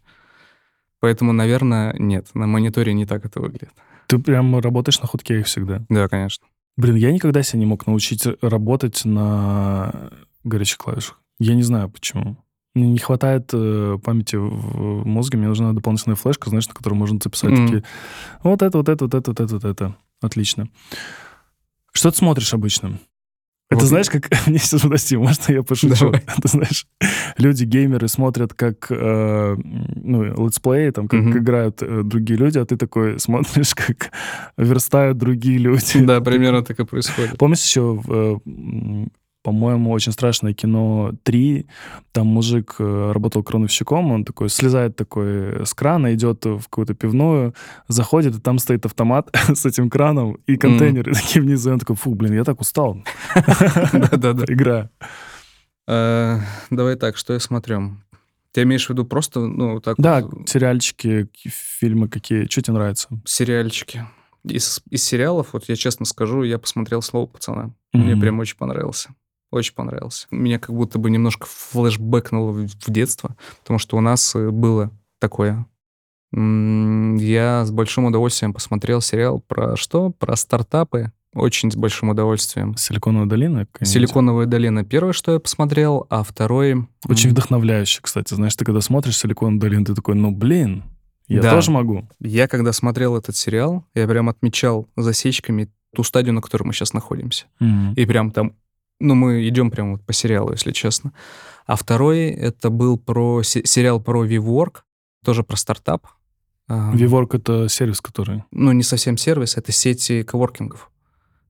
Поэтому, наверное, нет, на мониторе не так это выглядит. Ты прям работаешь на хуткее всегда. Да, конечно. Блин, я никогда себя не мог научить работать на горячих клавишах. Я не знаю почему. Мне не хватает э, памяти в мозге, мне нужна дополнительная флешка, знаешь, на которую можно записать Мгм. такие. Вот это, вот это, вот это, вот это, вот это. Отлично. Что ты смотришь обычно? Это Вот знаешь, как... Мне сейчас, подожди, можно я пошучу? Давай. Это знаешь, люди, геймеры, смотрят, как, э, ну, летсплеи, там, как Мгм. играют э, другие люди, а ты такой смотришь, как верстают другие люди. Да, примерно так и происходит. Помнишь еще в, э, по-моему, «Очень страшное кино 3». Там мужик э, работал крановщиком, он такой слезает такой с крана, идет в какую-то пивную, заходит, и там стоит автомат с этим краном и контейнеры mm. такие внизу. Он такой, фу, блин, я так устал. Да-да-да. Игра. Э, давай так, что я смотрю? Ты имеешь в виду просто, ну, так Да, сериальчики, фильмы какие. Что тебе нравится? Сериальчики. Из, из сериалов, вот я честно скажу, я посмотрел «Слово пацана». Мне прям очень понравился. Очень понравился. Меня как будто бы немножко флешбэкнуло в детство, потому что у нас э, было такое. Я с большим удовольствием посмотрел сериал про что? Про стартапы. Очень с большим удовольствием. Силиконовая долина? Силиконовая долина. Первое, что я посмотрел, а второй... Очень вдохновляющий, кстати. Знаешь, ты когда смотришь Силиконовую долину, ты такой, ну, блин, я да. тоже могу. Я когда смотрел этот сериал, я прям отмечал засечками ту стадию, на которой мы сейчас находимся. Mm-hmm. И прям там ну, мы идем прямо вот по сериалу, если честно. А второй, это был про сериал про VWork, тоже про стартап. VWork — это сервис, который... Ну, не совсем сервис, это сети коворкингов.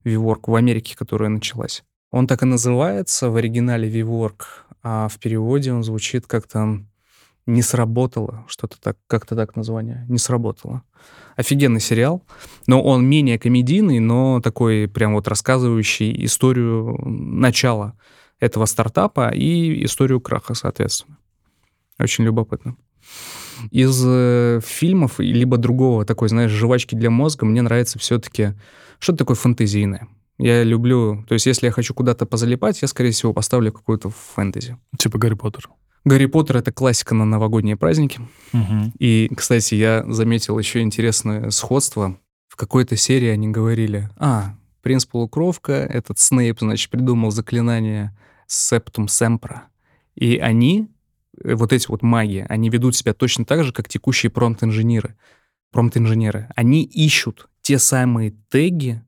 VWork в Америке, которая началась. Он так и называется в оригинале VWork, а в переводе он звучит как-то «не сработало», что-то так, как-то так название, «не сработало». Офигенный сериал, но он менее комедийный, но такой прям вот рассказывающий историю начала этого стартапа и историю краха, соответственно. Очень любопытно. Из э, фильмов, либо другого такой, знаешь, жвачки для мозга, мне нравится все-таки что-то такое фэнтезийное. Я люблю... То есть если я хочу куда-то позалипать, я, скорее всего, поставлю какую-то фэнтези. Типа Гарри Поттер. Гарри Поттер — это классика на новогодние праздники. Угу. И, кстати, я заметил еще интересное сходство. В какой-то серии они говорили, а, принц Полукровка, этот Снейп, значит, придумал заклинание Септум Семпра. И они, э, вот эти вот маги, они ведут себя точно так же, как текущие промпт-инженеры. Промпт-инженеры. Они ищут те самые теги,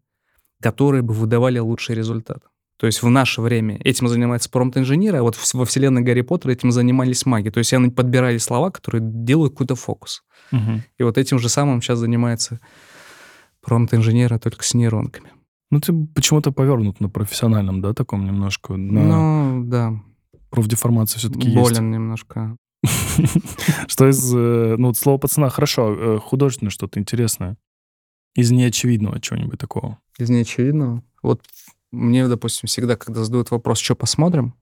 которые бы выдавали лучший результат. То есть в наше время этим занимаются промпт-инженеры, а вот во вселенной Гарри Поттера этим занимались маги. То есть они подбирали слова, которые делают какой-то фокус. Угу. И вот этим же самым сейчас занимаются промпт-инженеры, только с нейронками. Ну, ты почему-то повернут на профессиональном, да, таком немножко? На... Ну, да. Профдеформация все-таки есть. Болен немножко. Что из... Э, ну, вот слово пацана, хорошо, э, художественное что-то интересное. Из неочевидного чего-нибудь такого. Из неочевидного? Вот мне, допустим, всегда, когда задают вопрос, что посмотрим,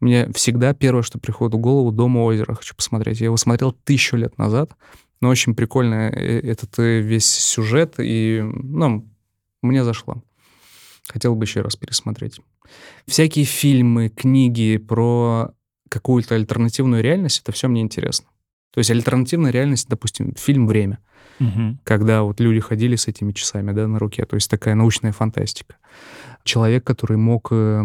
мне всегда первое, что приходит в голову, «Дом у озера» хочу посмотреть. Я его смотрел тысячу лет назад, но очень прикольно э, этот э, весь сюжет, и, ну, мне зашло. Хотел бы еще раз пересмотреть. Всякие фильмы, книги про какую-то альтернативную реальность, это все мне интересно. То есть альтернативная реальность, допустим, фильм «Время», угу. когда вот люди ходили с этими часами да, на руке, то есть такая научная фантастика человек, который мог э,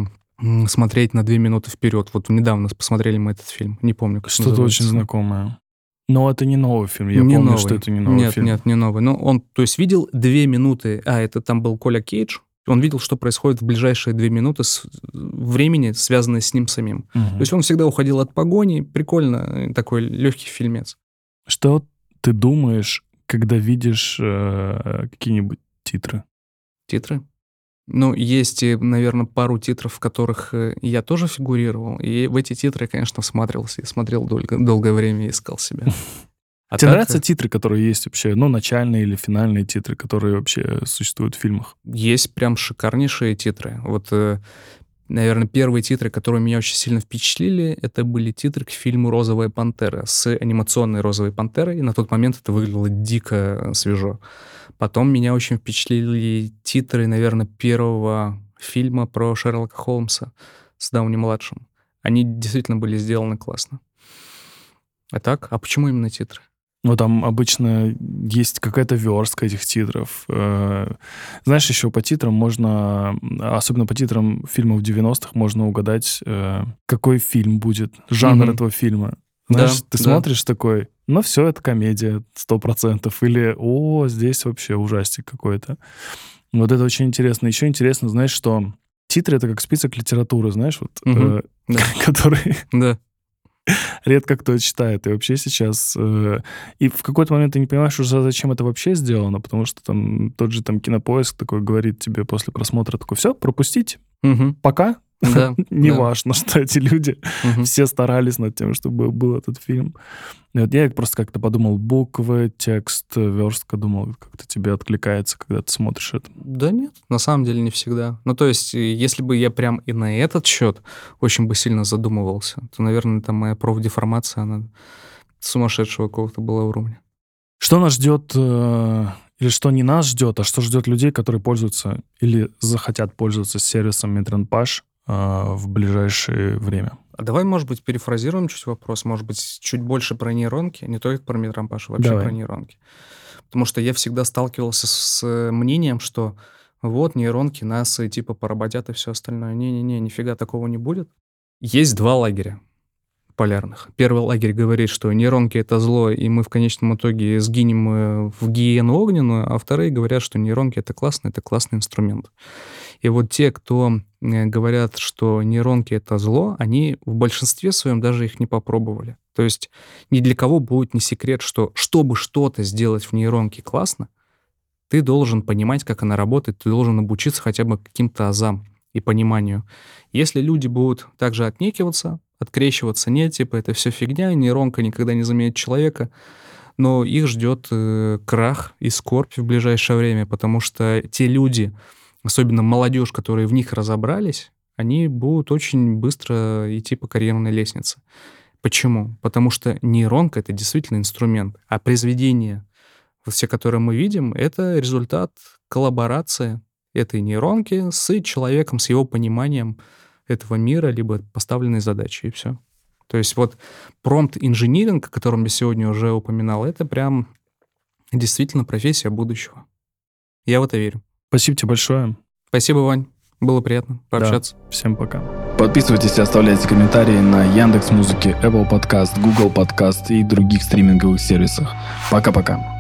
смотреть на две минуты вперед. Вот недавно посмотрели мы этот фильм, не помню, как Что-то очень знакомое. Но это не новый фильм, я не помню, новый. что это не новый нет, фильм. Нет, не новый. Но он, то есть, видел две минуты, а, это там был Коля Кейдж, он видел, что происходит в ближайшие две минуты с времени, связанное с ним самим. Угу. То есть он всегда уходил от погони, прикольно, такой легкий фильмец. Что ты думаешь, когда видишь э, какие-нибудь титры? Титры? Ну, есть, наверное, пару титров, в которых э, я тоже фигурировал. И в эти титры я, конечно, всматривался и смотрел долго, долгое время и искал себя. А Тебе так... нравятся э, титры, которые есть вообще, ну, начальные или финальные титры, которые вообще существуют в фильмах? Есть прям шикарнейшие титры. Вот, э, наверное, первые титры, которые меня очень сильно впечатлили, это были титры к фильму «Розовая пантера» с анимационной «Розовой пантерой». И на тот момент это выглядело дико свежо. Потом меня очень впечатлили титры, наверное, первого фильма про Шерлока Холмса с Дауни-младшим. Они действительно были сделаны классно. А так? А почему именно титры? Ну, там обычно есть какая-то верстка этих титров. Э, знаешь, еще по титрам можно, особенно по титрам фильмов 90-х, можно угадать, э, какой фильм будет, жанр mm-hmm. этого фильма. Знаешь, да, ты да. смотришь такой, ну все, это комедия, сто процентов. Или, о, здесь вообще ужастик какой-то. Вот это очень интересно. Еще интересно, знаешь, что титры — это как список литературы, знаешь, вот, угу. э, да. который да. редко кто читает. И вообще сейчас... Э, и в какой-то момент ты не понимаешь уже, зачем это вообще сделано, потому что там тот же там кинопоиск такой говорит тебе после просмотра такой, все, пропустить, угу. пока, Да, Неважно, что эти люди Мгм. все старались над тем, чтобы был этот фильм. И вот я просто как-то подумал, буквы, текст, верстка, думал, как-то тебе откликается, когда ты смотришь это. Да нет, на самом деле не всегда. Ну, то есть, если бы я прям и на этот счет очень бы сильно задумывался, то, наверное, там моя профдеформация, она сумасшедшего какого-то была уровня. Что нас ждет, э, или что не нас ждет, а что ждет людей, которые пользуются или захотят пользоваться сервисом Медренпаш э, в ближайшее время? А давай, может быть, перефразируем чуть вопрос, может быть, чуть больше про нейронки, не только про Митрампаш, а вообще Давай. про нейронки. Потому что я всегда сталкивался с э, мнением, что вот нейронки нас и типа поработят и все остальное. Не-не-не, нифига такого не будет. Есть два лагеря полярных. Первый лагерь говорит, что нейронки — это зло, и мы в конечном итоге сгинем э, в гиену огненную, а вторые говорят, что нейронки — это классно, это классный инструмент. И вот те, кто э, говорят, что нейронки — это зло, они в большинстве своем даже их не попробовали. То есть ни для кого будет не секрет, что чтобы что-то сделать в нейронке классно, ты должен понимать, как она работает, ты должен обучиться хотя бы каким-то азам и пониманию. Если люди будут также отнекиваться, открещиваться, нет, типа это все фигня, нейронка никогда не заменит человека, но их ждет э, крах и скорбь в ближайшее время, потому что те люди, особенно молодежь, которые в них разобрались, они будут очень быстро идти по карьерной лестнице. Почему? Потому что нейронка — это действительно инструмент, а произведения, вот все, которые мы видим, это результат коллаборации этой нейронки с человеком, с его пониманием этого мира, либо поставленной задачи, и все. То есть вот промпт-инжиниринг, о котором я сегодня уже упоминал, это прям действительно профессия будущего. Я в это верю. Спасибо тебе большое. Спасибо, Вань. Было приятно пообщаться. Всем пока. Подписывайтесь и оставляйте комментарии на Яндекс Музыке, Apple Podcast, Google Podcast и других стриминговых сервисах. Пока-пока.